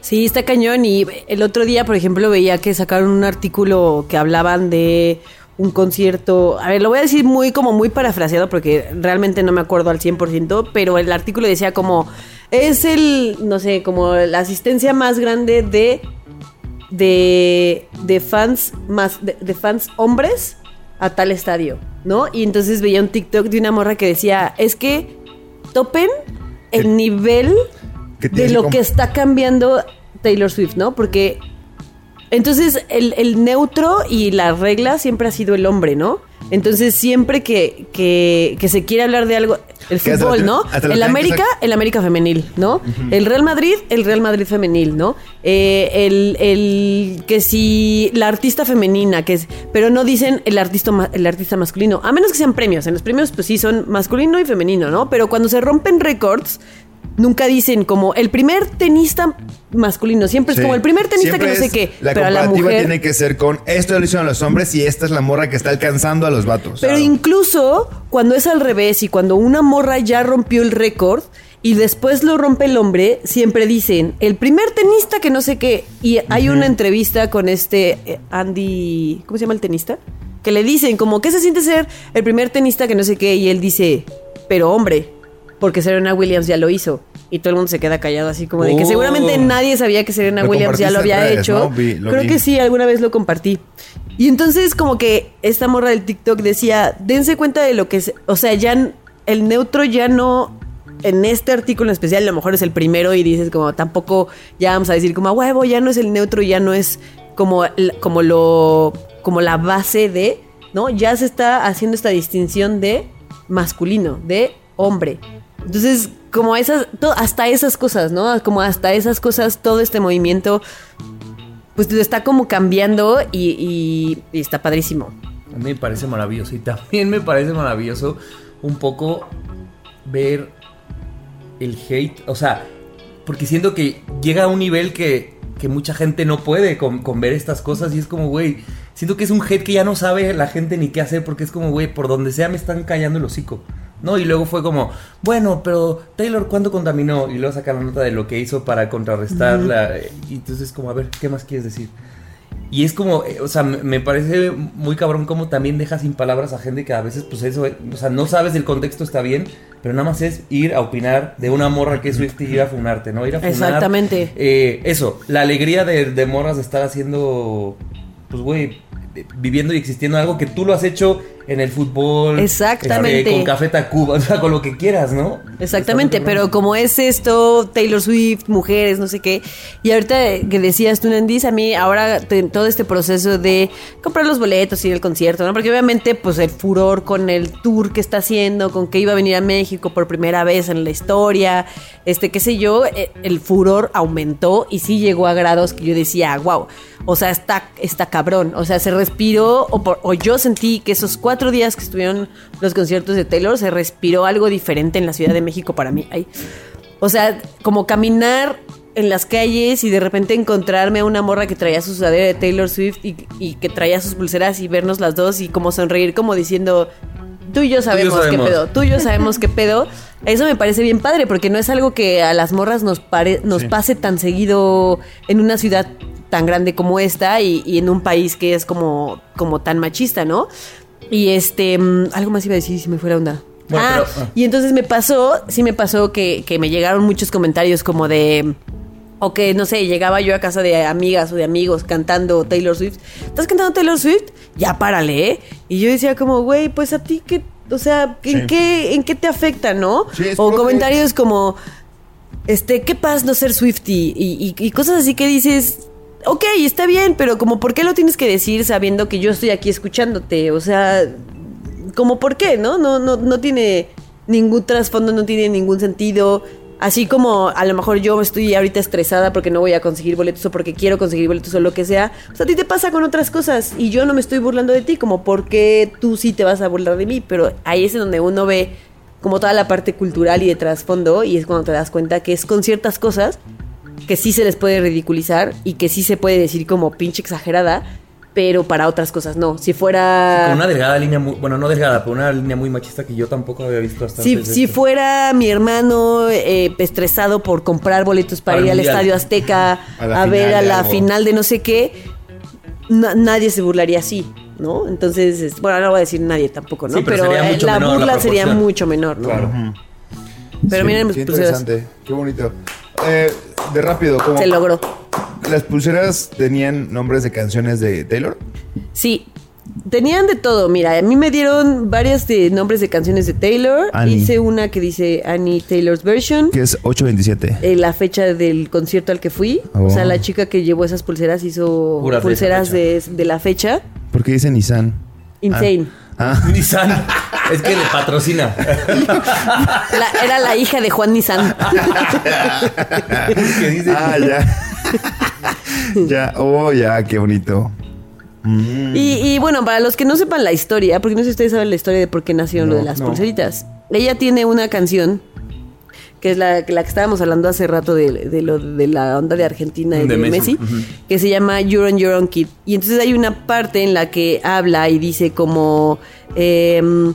Sí, está cañón. Y el otro día, por ejemplo, veía que sacaron un artículo que hablaban de un concierto. A ver, lo voy a decir muy como muy parafraseado porque realmente no me acuerdo al 100%, pero el artículo decía como es el, no sé, como la asistencia más grande de de, de fans más de, de fans hombres a tal estadio, ¿no? Y entonces veía un TikTok de una morra que decía, es que topen el nivel de lo que está cambiando Taylor Swift, ¿no? Porque entonces el, el neutro y la regla siempre ha sido el hombre, ¿no? Entonces siempre que, que, que se quiere hablar de algo, el
hasta
fútbol, ¿no?
hasta
El América, el América femenil, ¿no? El Real Madrid, el Real Madrid femenil, ¿no? Eh, el, el que si la artista femenina, que es, pero no dicen el artista, el artista masculino, a menos que sean premios. En los premios, pues sí, son masculino y femenino, ¿no? Pero cuando se rompen récords, nunca dicen como el primer tenista masculino, siempre
Sí.
es como el primer tenista
Siempre
que no sé qué,
La
pero a la
comparativa
mujer
tiene que ser con esto lo hicieron los hombres y esta es la morra que está alcanzando a los vatos.
Pero
Claro.
incluso cuando es al revés y cuando una morra ya rompió el récord y después lo rompe el hombre, siempre dicen, el primer tenista que no sé qué. Y hay una entrevista con este eh, Andy, ¿cómo se llama el tenista? Que le dicen como, ¿qué se siente ser el primer tenista que no sé qué? Y él dice, pero hombre, porque Serena Williams ya lo hizo. Y todo el mundo se queda callado así como de que
Oh.
seguramente nadie sabía que Serena
Lo
Williams ya lo había hecho.
¿no? Vi- lo
Creo
vi.
que sí, alguna vez lo compartí. Y entonces como que esta morra del TikTok decía, dense cuenta de lo que es, o sea, ya el neutro ya no, en este artículo en especial, a lo mejor es el primero y dices como tampoco, ya vamos a decir como a huevo, ya no es el neutro, ya no es como, como lo, como la base de, ¿no? Ya se está haciendo esta distinción de masculino, de hombre. Entonces, como esas, hasta esas cosas, ¿no? Como hasta esas cosas, todo este movimiento pues está como cambiando y está padrísimo.
A mí me parece maravilloso y también me parece maravilloso un poco ver el hate, o sea, porque siento que llega a un nivel que, que mucha gente no puede con, con ver estas cosas y es como, güey, siento que es un hate que ya no sabe la gente ni qué hacer porque es como, güey, por donde sea me están callando el hocico. ¿No? Y luego fue como, bueno, pero Taylor, ¿cuándo contaminó? Y luego saca la nota de lo que hizo para contrarrestarla. Y entonces, como, a ver, ¿qué más quieres decir? Y es como, eh, o sea, me parece muy cabrón como también deja sin palabras a gente que a veces, pues eso, o sea, no sabes del contexto, está bien, pero nada más es ir a opinar de una morra que es Swift y ir a funarte, ¿no? Ir a funar.
Exactamente.
Eh, eso, la alegría de, de morras de estar haciendo, pues, güey, viviendo y existiendo algo que tú lo has hecho en el fútbol.
Exactamente.
este, con Café Tacuba, [LAUGHS] o sea, con lo que quieras, ¿no?
Exactamente, pero como es esto, Taylor Swift, mujeres, no sé qué. Y ahorita que decías tú, Nandis, a mí ahora te- todo este proceso de comprar los boletos y ir al concierto, ¿no? Porque obviamente, pues el furor con el tour que está haciendo, con que iba a venir a México por primera vez en la historia, este, qué sé yo, eh, el furor aumentó y sí llegó a grados que yo decía, wow, o sea, está, está cabrón. O sea, se respiró, o, por- o yo sentí que esos cuatro días que estuvieron los conciertos de Taylor, se respiró algo diferente en la Ciudad de México para mí. Ay. O sea, como caminar en las calles y de repente encontrarme a una morra que traía su sudadera de Taylor Swift y, y que traía sus pulseras y vernos las dos y como sonreír como diciendo, tú y yo sabemos,
sabemos".
qué pedo, tú y yo [LAUGHS] sabemos qué pedo. Eso me parece bien padre porque no es algo que a las morras nos, pare- nos
Sí.
pase tan seguido en una ciudad tan grande como esta y, y en un país que es como, como tan machista, ¿no? Y este, mm, algo más iba a decir si me fuera onda.
Bueno,
ah,
pero- ah.
y entonces me pasó, sí me pasó que, que me llegaron muchos comentarios como de, o que no sé, llegaba yo a casa de amigas o de amigos cantando Taylor Swift. ¿Estás cantando Taylor Swift? Ya párale, ¿eh? Y yo decía como, güey, pues a ti, ¿qué, o sea, ¿en,
Sí.
qué, ¿en qué te afecta, no?
Sí,
o comentarios como, este, ¿qué pasa no ser Swifty? Y, y- y cosas así que dices, ok, está bien, pero como, ¿por qué lo tienes que decir sabiendo que yo estoy aquí escuchándote? O sea, como, ¿por qué, no? No, no, no tiene ningún trasfondo, no tiene ningún sentido. Así como a lo mejor yo estoy ahorita estresada porque no voy a conseguir boletos o porque quiero conseguir boletos o lo que sea. O sea, a ti te pasa con otras cosas y yo no me estoy burlando de ti, como porque tú sí te vas a burlar de mí. Pero ahí es en donde uno ve como toda la parte cultural y de trasfondo y es cuando te das cuenta que es con ciertas cosas que sí se les puede ridiculizar y que sí se puede decir como pinche exagerada, pero para otras cosas no. Si fuera...
Con una delgada línea muy, bueno, no delgada, pero una línea muy machista que yo tampoco había visto hasta
Si, si
esto.
fuera mi hermano eh, estresado por comprar boletos para, ir al
mundial.
Estadio Azteca [LAUGHS]
A
ver a la
algo.
final de no sé qué, na- nadie se burlaría así, ¿no? Entonces, es- bueno, no voy a decir nadie tampoco, ¿no?
Sí, pero sería
eh,
mucho
la
menor la
burla sería mucho menor, ¿no?
Claro.
Pero
Sí,
miren
qué
pulseras.
interesante. Qué bonito. Eh, de rápido, como
Se logró.
las pulseras tenían nombres de canciones de Taylor.
Sí. Tenían de todo, mira, a mí me dieron varias de nombres de canciones de Taylor.
Annie.
Hice una que dice Annie Taylor's Version.
Que es 827.
eh, la fecha del concierto al que fui.
Oh.
O sea, la chica que llevó esas pulseras hizo pulseras de, de la fecha.
¿Por qué dice Nissan?
Insane.
Ah. [LAUGHS]
Nissan. es que le patrocina.
La- era la hija de Juan Nissan.
dice
Ah, ya. ya, oh, ya, qué bonito. Mm.
Y, y bueno, para los que no sepan la historia, porque no sé si ustedes saben la historia de por qué nacieron lo de las
no.
pulseritas. Ella tiene una canción que es la, la que estábamos hablando hace rato de, de lo, de la onda de Argentina y de,
De
Messi, que se llama You're on Your Own Kid. Y entonces hay una parte en la que habla y dice como... em,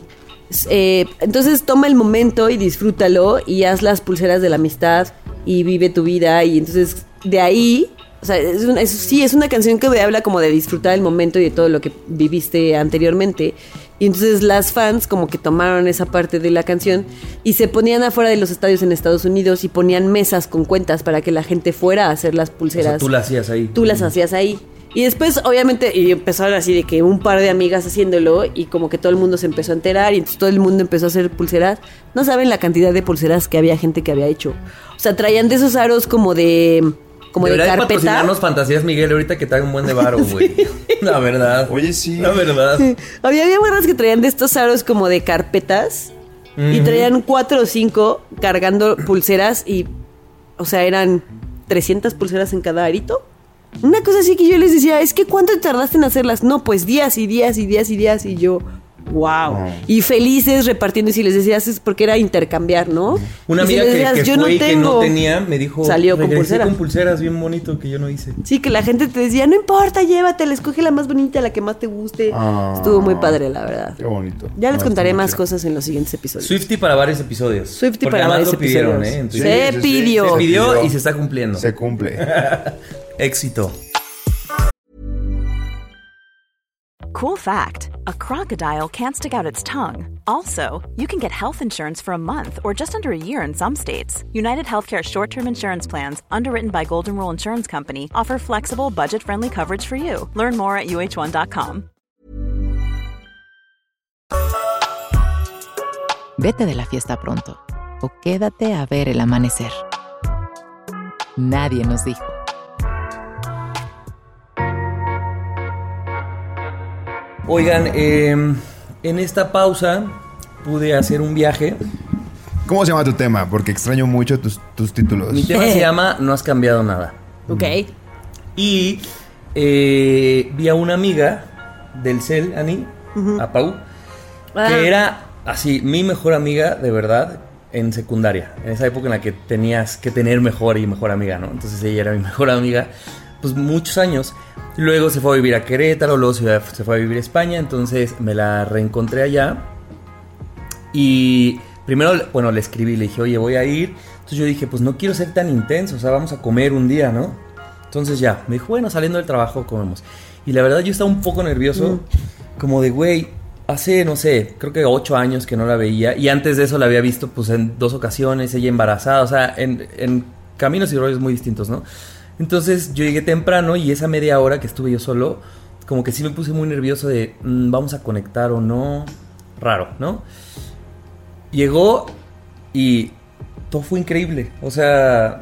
eh, entonces toma el momento y disfrútalo y haz las pulseras de la amistad y vive tu vida y entonces de ahí... O sea, es una- es- sí, es una canción que habla como de disfrutar el momento y de todo lo que viviste anteriormente. Y entonces las fans como que tomaron esa parte de la canción y se ponían afuera de los estadios en Estados Unidos y ponían mesas con cuentas para que la gente fuera a hacer las
O
pulseras.
sea, tú la hacías ahí.
Tú las hacías ahí. Y después, obviamente, y empezaron así de que un par de amigas haciéndolo y como que todo el mundo se empezó a enterar y entonces todo el mundo empezó a hacer pulseras. No saben la cantidad de pulseras que había gente que había hecho. O sea, traían de esos aros como de... Como de
Debería
carpeta.
patrocinarnos fantasías Miguel ahorita que te haga un buen de varo, güey. [LAUGHS] La verdad.
Oye, sí.
La verdad.
Había, había morras que traían de estos aros como de carpetas y traían cuatro o cinco cargando pulseras y, o sea, eran 300 pulseras en cada arito. Una cosa así que yo les decía, es que ¿cuánto tardaste en hacerlas? No, pues días y días y días y días y yo, wow.
Oh.
Y felices repartiendo y si les decías es porque era intercambiar, ¿no?
Una
si
amiga
les
que,
decías,
que
"Yo
fue y que no
tengo",
tenía me dijo.
Salió con
"Regresé
pulsera.
con pulseras bien bonito que yo no hice.
Sí, que la gente te decía, no importa, llévatela, escoge la más bonita, la que más te guste.
Ah.
Estuvo muy padre, la verdad.
Qué bonito.
Ya les
No,
contaré más
chido.
cosas en los siguientes episodios.
Swifty para varios episodios.
Swifty
Porque
para varios
lo pidieron,
episodios.
¿eh?
Sí.
Se
sí,
pidió.
Se pidió
pidió.
y se está cumpliendo.
Se cumple. [LAUGHS]
Éxito.
Cool fact a crocodile can't stick out its tongue. Also, you can get health insurance for a month or just under a year in some states. United Healthcare short term insurance plans, underwritten by Golden Rule Insurance Company, offer flexible, budget friendly coverage for you. Learn more at uh1.com.
Vete de la fiesta pronto o quédate a ver el amanecer. Nadie nos dijo.
Oigan, eh, en esta pausa pude hacer un viaje.
¿Cómo se llama tu tema? Porque extraño mucho tus, tus títulos.
Mi tema se [LAUGHS] llama No has cambiado nada.
Ok.
Y eh, vi a una amiga del CEL, Ani, a Pau,
Ah.
que era así, mi mejor amiga de verdad en secundaria. En esa época en la que tenías que tener mejor y mejor amiga, ¿no? Entonces ella era mi mejor amiga, pues muchos años. Luego se fue a vivir a Querétaro, luego se se fue a vivir a España, entonces me la reencontré allá. Y primero, bueno, le escribí, le dije, oye, voy a ir. Entonces yo dije, pues no quiero ser tan intenso, o sea, vamos a comer un día, ¿no? Entonces ya, me dijo, bueno, saliendo del trabajo comemos. Y la verdad yo estaba un poco nervioso, como de, güey, hace, no sé, creo que ocho años que no la veía. Y antes de eso la había visto, pues, en dos ocasiones, ella embarazada, o sea, en, en caminos y rollos muy distintos, ¿no? Entonces yo llegué temprano y esa media hora que estuve yo solo, como que sí me puse muy nervioso de, mm, vamos a conectar o no. raro, ¿no? Llegó y todo fue increíble. O sea,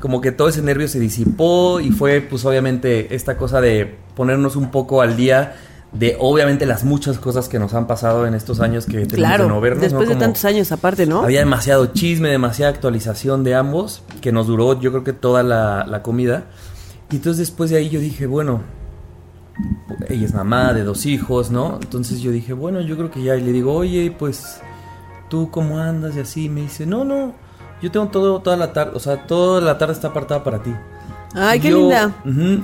como que todo ese nervio se disipó y fue pues obviamente esta cosa de ponernos un poco al día de obviamente las muchas cosas que nos han pasado en estos años que tenemos
Claro,
de no vernos.
después
¿no?
de tantos años aparte, ¿no?
Había demasiado chisme, demasiada actualización de ambos, que nos duró yo creo que toda la, la comida. Y entonces después de ahí yo dije, bueno, ella es mamá de dos hijos, ¿no? Entonces yo dije, bueno, yo creo que ya, y le digo, oye, pues, ¿tú cómo andas? Y así, me dice, no, no, yo tengo todo, toda la tarde, o sea, toda la tarde está apartada para ti.
Ay,
Y
qué
yo-
linda.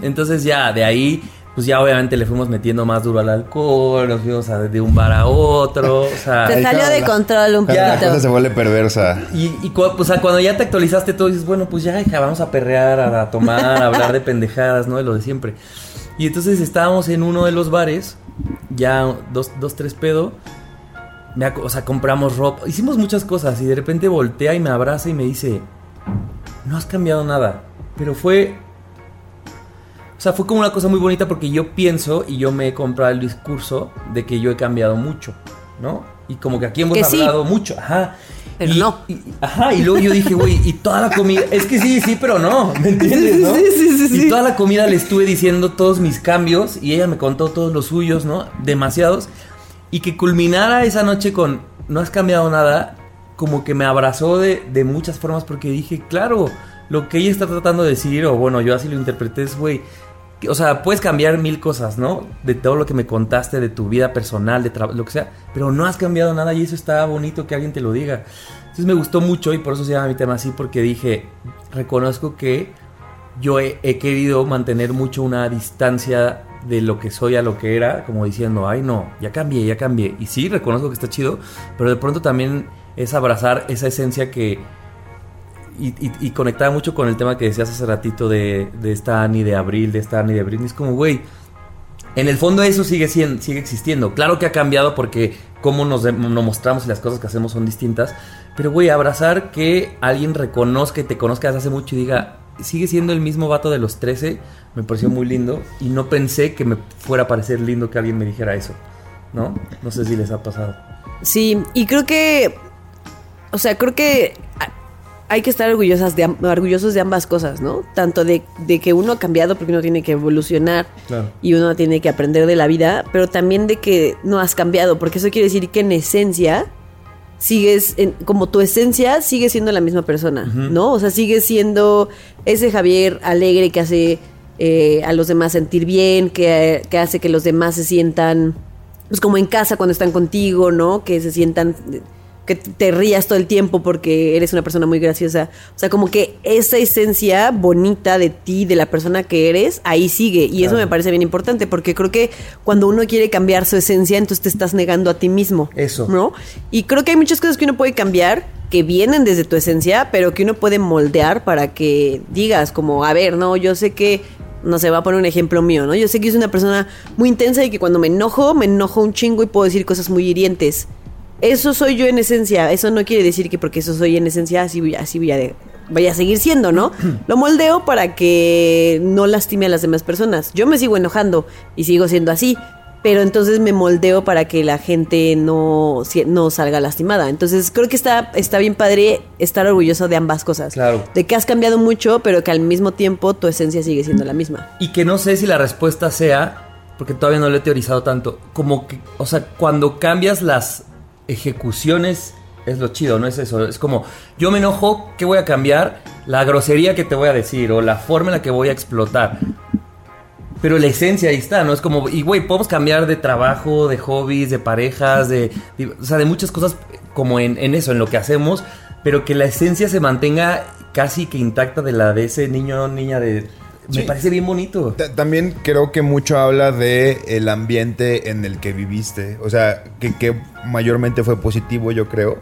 Entonces ya, de ahí, pues ya obviamente le fuimos metiendo más duro al alcohol, nos fuimos a- de un bar a otro, o sea...
Te
Ahí
salió de
la-
control un
Cuando la cosa se
poquito.
vuelve perversa.
Y, y cu- o sea, cuando ya te actualizaste todo, dices, bueno, pues ya, hija, vamos a perrear, a, a tomar, a hablar de pendejadas, ¿no? De lo de siempre. Y entonces estábamos en uno de los bares, ya dos, dos tres pedo. me o sea, compramos ropa, hicimos muchas cosas y de repente voltea y me abraza y me dice, no has cambiado nada. Pero fue... O sea, fue como una cosa muy bonita porque yo pienso y yo me he comprado el discurso de que yo he cambiado mucho, ¿no? Y como que aquí hemos
Que sí.
hablado mucho, ajá.
Pero
Y-
no.
y- ajá, y luego yo dije, güey, y toda la comida, es que sí, sí, pero no, ¿me entiendes, no?
Sí, sí, sí.
Y toda la comida le estuve diciendo todos mis cambios y ella me contó todos los suyos, ¿no? Demasiados. Y que culminara esa noche con, no has cambiado nada, como que me abrazó de, de muchas formas porque dije, claro, lo que ella está tratando de decir, o bueno, yo así lo interpreté, es, güey, o sea, puedes cambiar mil cosas, ¿no? De todo lo que me contaste, de tu vida personal, de lo que sea, pero no has cambiado nada y eso está bonito que alguien te lo diga. Entonces me gustó mucho y por eso se llama mi tema así, porque dije, reconozco que yo he, he querido mantener mucho una distancia de lo que soy a lo que era, como diciendo, ay no, ya cambié, ya cambié. Y sí, reconozco que está chido, pero de pronto también es abrazar esa esencia que... Y, y, conectaba mucho con el tema que decías hace ratito de, de esta Annie de Abril, de esta Annie de Britney. Es como, güey, en el fondo eso sigue, sigue existiendo. Claro que ha cambiado porque cómo nos, de- nos mostramos y las cosas que hacemos son distintas. Pero, güey, abrazar que alguien reconozca y te conozca desde hace mucho y diga, sigue siendo el mismo vato de los 13, me pareció muy lindo. Y no pensé que me fuera a parecer lindo que alguien me dijera eso. ¿No? No sé si les ha pasado.
Sí, y creo que, o sea, creo que hay que estar orgullosas de, orgullosos de ambas cosas, ¿no? Tanto de, de que uno ha cambiado porque uno tiene que evolucionar
Claro.
y uno tiene que aprender de la vida, pero también de que no has cambiado, porque eso quiere decir que en esencia sigues, en- como tu esencia sigue siendo la misma persona, ¿no? O sea, sigue siendo ese Javier alegre que hace eh, a los demás sentir bien, que, que hace que los demás se sientan, pues como en casa cuando están contigo, ¿no? Que se sientan, que te rías todo el tiempo porque eres una persona muy graciosa. O sea, como que esa esencia bonita de ti, de la persona que eres, ahí sigue. Y eso me parece bien importante porque creo que cuando uno quiere cambiar su esencia, entonces te estás negando a ti mismo.
Eso.
¿No? Y creo que hay muchas cosas que uno puede cambiar que vienen desde tu esencia, pero que uno puede moldear para que digas como, a ver, no, yo sé que no se va a poner un ejemplo mío, ¿no? Yo sé que soy una persona muy intensa y que cuando me enojo, me enojo un chingo y puedo decir cosas muy hirientes. Eso soy yo en esencia. Eso no quiere decir que porque eso soy en esencia, así voy, así voy a, de- voy a seguir siendo, ¿no? [CLEARS THROAT] Lo moldeo para que no lastime a las demás personas. Yo me sigo enojando y sigo siendo así, pero entonces me moldeo para que la gente no, no salga lastimada. Entonces creo que está, está bien padre estar orgulloso de ambas cosas.
Claro.
De que has cambiado mucho, pero que al mismo tiempo tu esencia sigue siendo la misma.
Y que no sé si la respuesta sea, porque todavía no lo he teorizado tanto, como que, o sea, cuando cambias las ejecuciones, es lo chido, no es eso. Es como, yo me enojo, ¿qué voy a cambiar? La grosería que te voy a decir o la forma en la que voy a explotar. Pero la esencia ahí está, ¿no? Es como, y güey, podemos cambiar de trabajo, de hobbies, de parejas, de, o sea, de muchas cosas como en, en eso, en lo que hacemos, pero que la esencia se mantenga casi que intacta de la de ese niño o niña de... Me
Sí.
parece bien bonito.
Ta- También creo que mucho habla de el ambiente en el que viviste. O sea, que, que mayormente fue positivo, yo creo.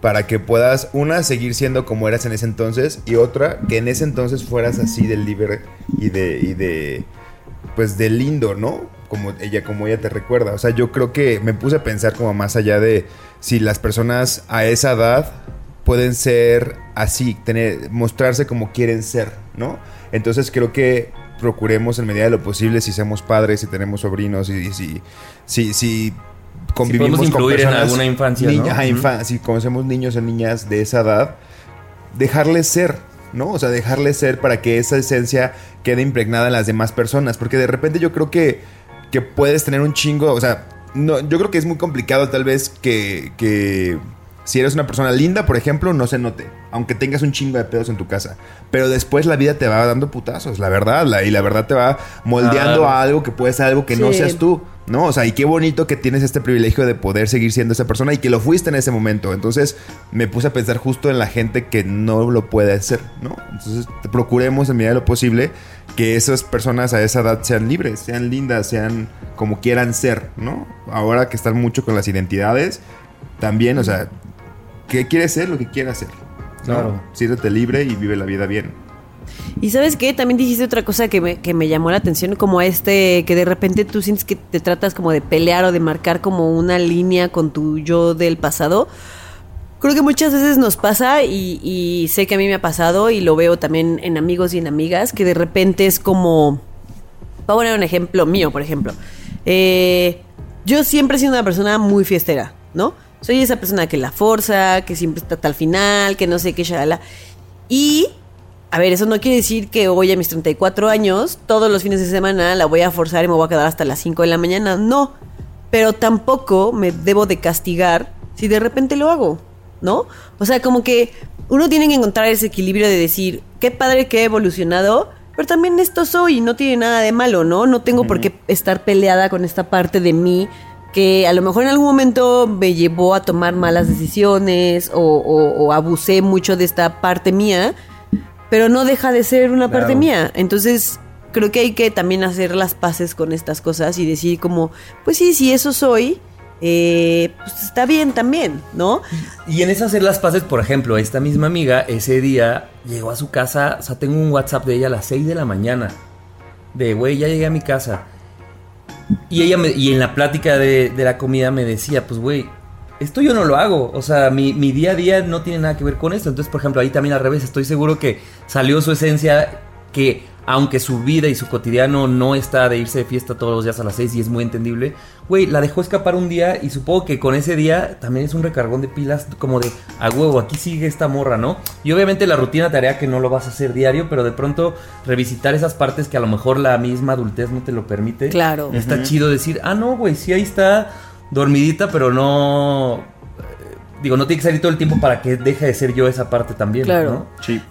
Para que puedas, una, seguir siendo como eras en ese entonces. Y otra, que en ese entonces fueras así de libre y de. Y de pues de lindo, ¿no? Como ella, como ella te recuerda. O sea, yo creo que me puse a pensar como más allá de si las personas a esa edad pueden ser así, tener, mostrarse como quieren ser, ¿no? Entonces creo que procuremos en medida de lo posible, si somos padres, si tenemos sobrinos, y si, si, si convivimos con
influir en
personas...
alguna infancia,
niña-
¿no?
ajá,
Ujú.
infa- si conocemos niños o niñas de esa edad, dejarles ser, ¿no? O sea, dejarles ser para que esa esencia quede impregnada en las demás personas. Porque de repente yo creo que, que puedes tener un chingo, o sea, no, yo creo que es muy complicado tal vez que, que si eres una persona linda, por ejemplo, no se note, aunque tengas un chingo de pedos en tu casa. Pero después la vida te va dando putazos, la verdad, la- y la verdad te va moldeando
Claro.
a algo que puede ser algo que no seas tú. ¿no? O sea, y qué bonito que tienes este privilegio de poder seguir siendo esa persona y que lo fuiste en ese momento. Entonces me puse a pensar justo en la gente que no lo puede hacer, ¿no? Entonces procuremos en medida de lo posible que esas personas a esa edad sean libres, sean lindas, sean como quieran ser, ¿no? Ahora que están mucho con las identidades, también, o sea, ¿qué quieres ser? Lo que quieras ser. ¿no?
Claro.
Siéntete libre y vive la vida bien.
Y sabes qué, también dijiste otra cosa que me, que me llamó la atención, como este, que de repente tú sientes que te tratas como de pelear o de marcar como una línea con tu yo del pasado. Creo que muchas veces nos pasa y, y sé que a mí me ha pasado y lo veo también en amigos y en amigas, que de repente es como... Voy a poner un ejemplo mío, por ejemplo. Eh, yo siempre he sido una persona muy fiestera, ¿no? Soy esa persona que la forza, que siempre está hasta el final, que no sé qué, shalala. Y, a ver, eso no quiere decir que hoy a mis 34 años, todos los fines de semana la voy a forzar y me voy a quedar hasta las 5 de la mañana. No. Pero tampoco me debo de castigar si de repente lo hago, ¿no? O sea, como que uno tiene que encontrar ese equilibrio de decir, qué padre que he evolucionado, pero también esto soy no tiene nada de malo, ¿no? No tengo por qué estar peleada con esta parte de mí que a lo mejor en algún momento me llevó a tomar malas decisiones o, o- o abusé mucho de esta parte mía, pero no deja de ser una parte mía. Entonces, creo que hay que también hacer las paces con estas cosas y decir como, pues sí, si eso soy, eh, pues está bien también, ¿no?
Y en eso hacer las paces, por ejemplo, esta misma amiga ese día llegó a su casa, o sea, tengo un WhatsApp de ella a las 6 de la mañana. De, güey, ya llegué a mi casa. Y ella me, y en la plática de, de la comida me decía, pues, güey, esto yo no lo hago. O sea, mi, mi día a día no tiene nada que ver con esto. Entonces, por ejemplo, ahí también al revés, estoy seguro que salió su esencia que aunque su vida y su cotidiano no está de irse de fiesta todos los días a las 6 y es muy entendible, güey, la dejó escapar un día y supongo que con ese día también es un recargón de pilas como de a huevo, aquí sigue esta morra, ¿no? Y obviamente la rutina tarea que no lo vas a hacer diario, pero de pronto revisitar esas partes que a lo mejor la misma adultez no te lo permite.
Claro.
Está chido decir, ah, no, güey, sí ahí está dormidita, pero no... eh, Digo, no tiene que salir todo el tiempo para que deje de ser yo esa parte también,
Claro.
¿no?
Sí.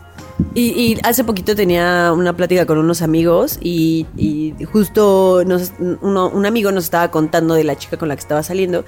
Y, y hace poquito tenía una plática con unos amigos y, y justo nos- uno- un amigo nos estaba contando de la chica con la que estaba saliendo,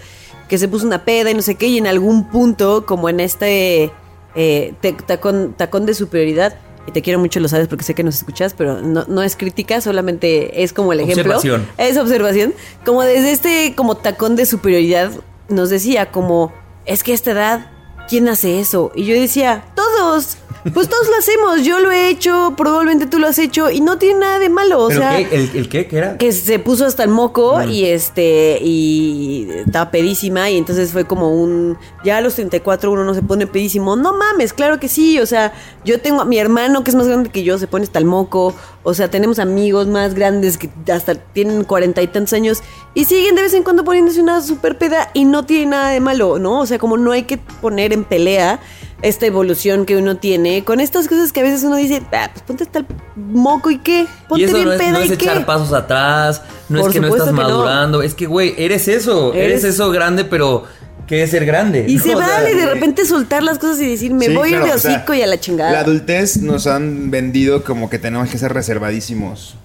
que se puso una peda y no sé qué, y en algún punto, como en este eh, tacón, tacón de superioridad, y te quiero mucho, lo sabes porque sé que nos escuchas, pero no, no es crítica, solamente es como el ejemplo.
Observación.
Es observación. Como desde este como tacón de superioridad nos decía como, es que a esta edad, ¿quién hace eso? Y yo decía, todos. Pues todos lo hacemos, yo lo he hecho, probablemente tú lo has hecho y no tiene nada de malo, o
¿Pero
sea,
qué? ¿El, el qué? ¿Qué era?
que se puso hasta el moco y este y estaba pedísima y entonces fue como un ya a los 34 uno no se pone pedísimo no mames claro que sí o sea yo tengo a mi hermano que es más grande que yo se pone hasta el moco o sea tenemos amigos más grandes que hasta tienen cuarenta y tantos años y siguen de vez en cuando poniéndose una super peda y no tiene nada de malo no o sea como no hay que poner en pelea esta evolución que uno tiene con estas cosas que a veces uno dice ah, pues ponte hasta el moco y qué ponte
y eso
bien
no es,
peda
no es
y qué
echar pasos atrás, no
Por
es que no estás
que no.
madurando, es que, güey, eres eso, eres,
Eres-
eso grande, pero ¿qué es ser grande?
Y [LAUGHS]
¿no?
se
O sea,
vale de repente soltar las cosas y decir, me
Sí,
voy
claro,
de
o sea,
hocico y a la chingada.
La adultez nos han vendido como que tenemos que ser reservadísimos.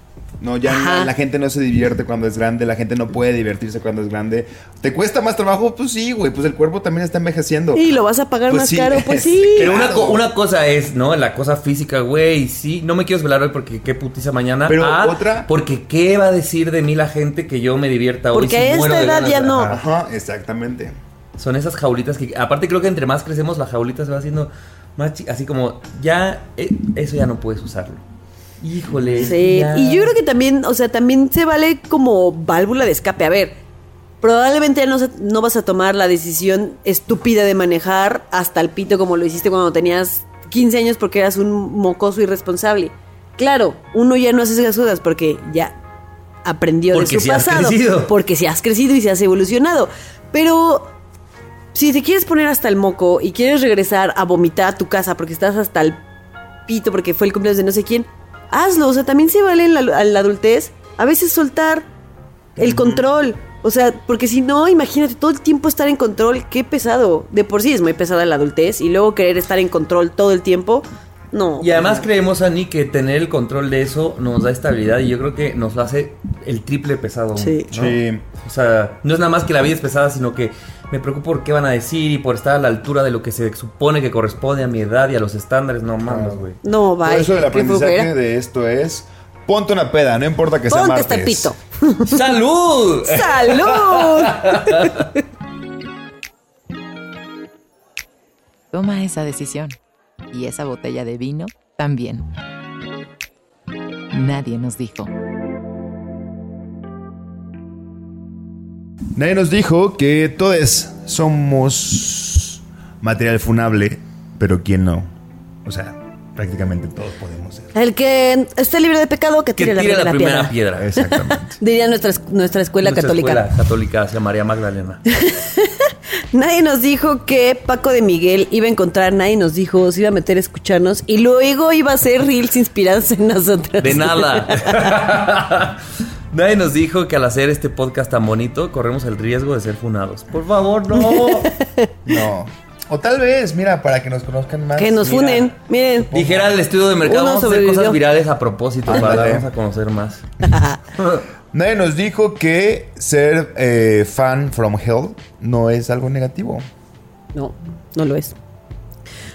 No, ya la, la gente no se divierte cuando es grande, la gente no puede divertirse cuando es grande. ¿Te cuesta más trabajo? Pues sí, güey, pues el cuerpo también está envejeciendo.
y lo vas a pagar
Pues
más
sí,
caro, [LAUGHS] pues
es-
sí.
Pero una,
Claro.
co- una cosa es, ¿no? La cosa física, güey, sí, no me quiero desvelar hoy porque qué putiza mañana.
Pero
Ah,
otra-
Porque qué va a decir de mí la gente que yo me divierta hoy.
Porque
si
a esta edad ya no.
Ajá.
Exactamente.
Son esas jaulitas que, aparte creo que entre más crecemos, la jaulita se va haciendo más así como, ya, eh, eso ya no puedes usarlo. Híjole.
Sí,
ya.
y yo creo que también, o sea, también se vale como válvula de escape. A ver, probablemente no, no vas a tomar la decisión estúpida de manejar hasta el pito como lo hiciste cuando tenías 15 años porque eras un mocoso irresponsable. Claro, uno ya no hace esas cosas porque ya aprendió
Porque
de su
has
pasado.
crecido.
Porque si has crecido y se has evolucionado. Pero si te quieres poner hasta el moco y quieres regresar a vomitar a tu casa porque estás hasta el pito porque fue el cumpleaños de no sé quién, hazlo. O sea, también se vale en la, en la adultez a veces soltar el control. O sea, porque si no, imagínate todo el tiempo estar en control, qué pesado. De por sí es muy pesada la adultez y luego querer estar en control todo el tiempo. No.
Y además creemos, Ani, que tener el control de eso nos da estabilidad y yo creo que nos hace el triple pesado.
Sí.
¿no?
Sí.
O sea, no es nada más que la vida es pesada, sino que me preocupo por qué van a decir y por estar a la altura de lo que se supone que corresponde a mi edad y a los estándares. No mames, güey.
No,
Por
vaya.
eso el aprendizaje de esto es ponte una peda, no importa que sea
Ponte
martes.
este pito. [LAUGHS]
¡Salud! [LAUGHS]
¡Salud! [LAUGHS]
Toma esa decisión. Y esa botella de vino también. Nadie nos dijo.
Nadie nos dijo que todos somos material funable, pero ¿quién no? O sea, prácticamente todos podemos ser.
El que esté libre de pecado, que
Que
tire,
tire
la, primera, piedra.
piedra.
Exactamente. [LAUGHS]
Diría nuestra, es- nuestra escuela
Nuestra
católica.
escuela católica hacia María Magdalena. [LAUGHS]
Nadie nos dijo que Paco de Miguel iba a encontrar, nadie nos dijo, se iba a meter a escucharnos y luego iba a hacer reels inspirados en nosotros.
De nada. [LAUGHS] [LAUGHS] Nadie nos dijo que al hacer este podcast tan bonito corremos el riesgo de ser funados. Por favor, no. [LAUGHS]
No. O tal vez, mira, para que nos conozcan más.
Que nos
mira.
funen, miren.
Dijera el estudio de mercado,
Uno
vamos a hacer cosas virales a propósito para darnos a conocer más. [LAUGHS]
Nadie nos dijo que ser eh, fan from hell no es algo negativo.
No, no lo es.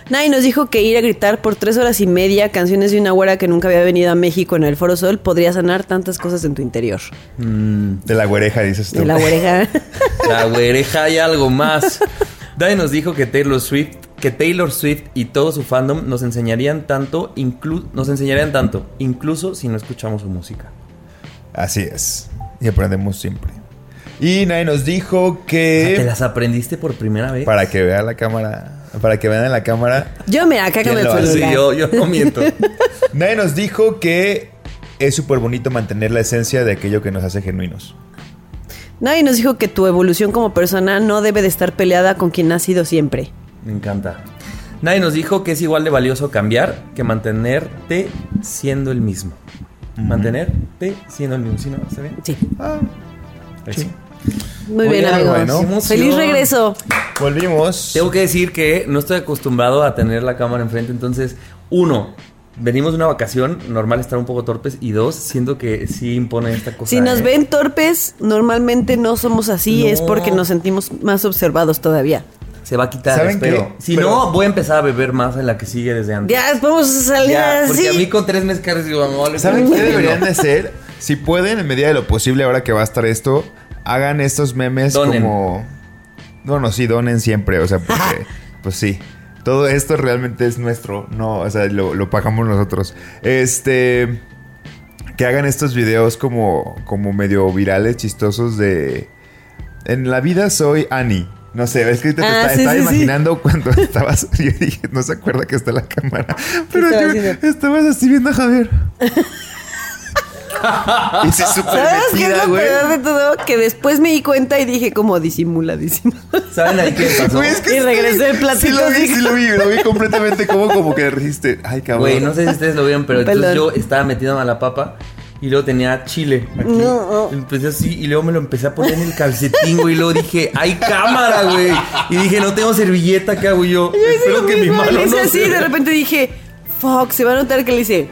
Nadie nos dijo que ir a gritar por tres horas y media canciones de una güera que nunca había venido a México en el Foro Sol podría sanar tantas cosas en tu interior.
De la güereja, dices tú.
De la güereja.
La güereja hay algo más. [LAUGHS] Nadie nos dijo que Taylor Swift, que Taylor Swift y todo su fandom nos enseñarían tanto, inclu- nos enseñarían tanto, incluso si no escuchamos su música.
Así es. Y aprendemos siempre. Y nadie nos dijo
sea, ¿Te
que.
las aprendiste por primera vez?
Para que vea la cámara. Para que vean en la cámara.
Yo, mira, acá con
¿Quién
el
lo hace?
Sí, yo, yo no miento. [LAUGHS]
Nadie nos dijo que es súper bonito mantener la esencia de aquello que nos hace genuinos.
Nadie nos dijo que tu evolución como persona no debe de estar peleada con quien has sido siempre.
Me encanta. Nadie nos dijo que es igual de valioso cambiar que mantenerte siendo el mismo. Mantenerte siendo el mismo. ¿Sí, no? ¿Está bien?
Sí.
Ahí sí.
Muy bien, amigos.
bueno.
Feliz regreso.
Volvimos.
Tengo que decir que no estoy acostumbrado a tener la cámara enfrente, entonces, uno, venimos de una vacación, normal estar un poco torpes, y dos, siento que sí impone esta cosa.
Si nos
¿eh?
ven torpes, normalmente no somos así,
No.
es porque nos sentimos más observados todavía.
Se va a quitar,
¿Saben
espero.
qué?
Si
Pero-
no, voy a empezar a beber más en la que sigue desde antes.
Ya, vamos a salir
Ya, porque a mí con tres mezcales digo, no,
¿Saben qué deberían de ser? Si pueden, en medida de lo posible, ahora que va a estar esto, hagan estos memes
Donen.
como. Bueno, sí, donen siempre. O sea, porque. [LAUGHS] pues sí. Todo esto realmente es nuestro. No, o sea, lo, lo pagamos nosotros. Este. Que hagan estos videos como, como medio virales, chistosos de. En la vida soy Annie. No sé, es que te, te
Ah,
está-
sí,
estaba
sí, sí.
imaginando cuando [LAUGHS] estabas. Yo dije, no se acuerda que está la cámara. Pero yo
haciendo?
estabas así viendo a Javier. [LAUGHS] [LAUGHS] y se súper
¿Sabes qué es lo
güey.
peor de todo? Que después me di cuenta y dije como disimula, disimula.
¿Saben ahí qué pasó?
Güey, es que
Y regresé el platito
Sí lo vi, sí lo vi, lo vi completamente como, como que resiste. Ay, cabrón.
Güey, no sé si ustedes lo vieron, pero entonces yo estaba metido a la papa y luego tenía chile aquí.
No, no.
Empecé así y luego me lo empecé a poner en el calcetín, güey. Y luego dije, ¡hay cámara, güey! Y dije, no tengo servilleta, ¿qué hago yo? Espero que mi mano
le hice
no
así,
se
de repente dije, fuck, se va a notar que le hice.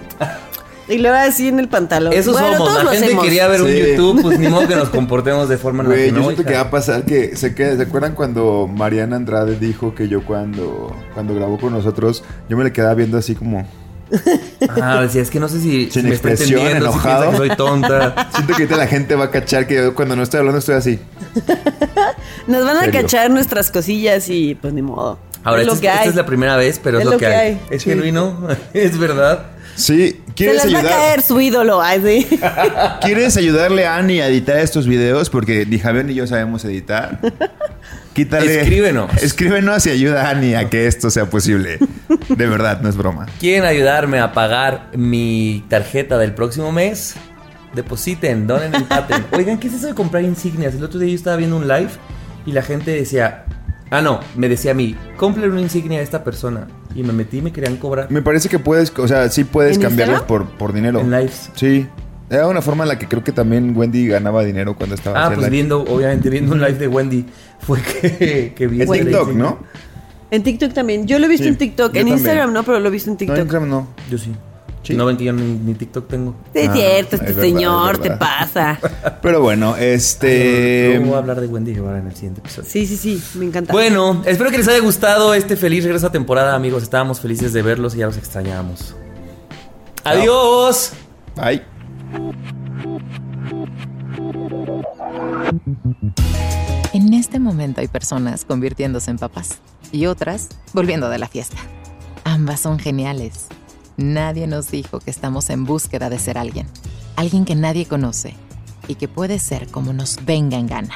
Y luego así en el pantalón.
Eso
bueno,
somos.
todos
La gente
hacemos.
quería ver un. YouTube, pues ni [LAUGHS] modo que nos comportemos de forma
Güey, yo siento que va a pasar que se, queda- ¿se acuerdan cuando Mariana Andrade dijo que yo cuando, cuando grabó con nosotros, yo me le quedaba viendo así como...
Ah, decía, es que no sé si,
Sin
si me
expresión,
si
enojado.
que soy tonta. [LAUGHS]
Siento que ahorita la gente va a cachar que yo cuando no estoy hablando estoy así. [LAUGHS]
Nos van a cachar nuestras cosillas y pues ni modo.
Ahora,
es
esta, esta es la primera vez, pero es, lo que hay. Es
Sí.
genuino, es verdad.
Sí,
Se
¿quieres
las va a
ayudar?
caer su ídolo. Ay, sí. [LAUGHS]
¿Quieres ayudarle a Annie a editar estos videos? Porque ni Javier ni yo sabemos editar. Quítale.
Escríbenos. [LAUGHS]
Escríbenos y ayuda a Annie a que esto sea posible. De verdad, no es broma.
¿Quieren ayudarme a pagar mi tarjeta del próximo mes? Depositen, donen, empaten. [LAUGHS] Oigan, ¿qué es eso de comprar insignias? El otro día yo estaba viendo un live y la gente decía, ah, no, me decía a mí, cómprale una insignia a esta persona. Y me metí y me querían cobrar.
Me parece que puedes, o sea, sí puedes
¿En
cambiarlas por, por dinero.
En lives.
Sí. Era una forma en la que creo que también Wendy ganaba dinero cuando estaba
Ah, pues
live.
viendo, obviamente viendo un live de Wendy, fue que, [LAUGHS] que vi
En TikTok. ¿no?
En TikTok también. Yo lo he visto
Sí,
en TikTok. En
también.
Instagram no, pero lo he visto en
No,
TikTok.
en Instagram no.
Yo sí.
Sí.
No ven que yo ni, ni TikTok tengo.
Sí, es
Ah,
cierto,
es
este
verdad,
señor
es
te pasa. [LAUGHS]
Pero bueno, este...
Voy a hablar de Wendy Guevara en el siguiente episodio.
Sí, sí, sí, me encanta.
Bueno, espero que les haya gustado este feliz regreso a temporada, amigos. Estábamos felices de verlos y ya los extrañábamos. Adiós.
Bye.
En este momento hay personas convirtiéndose en papás y otras volviendo de la fiesta. Ambas son geniales. Nadie nos dijo que estamos en búsqueda de ser alguien, alguien que nadie conoce y que puede ser como nos venga en gana.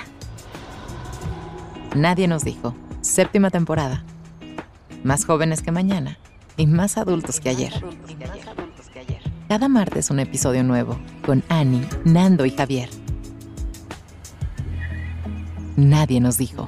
Nadie nos dijo, séptima temporada, más jóvenes que mañana y más adultos que ayer. Cada martes un episodio nuevo con Annie, Nando y Javier. Nadie nos dijo.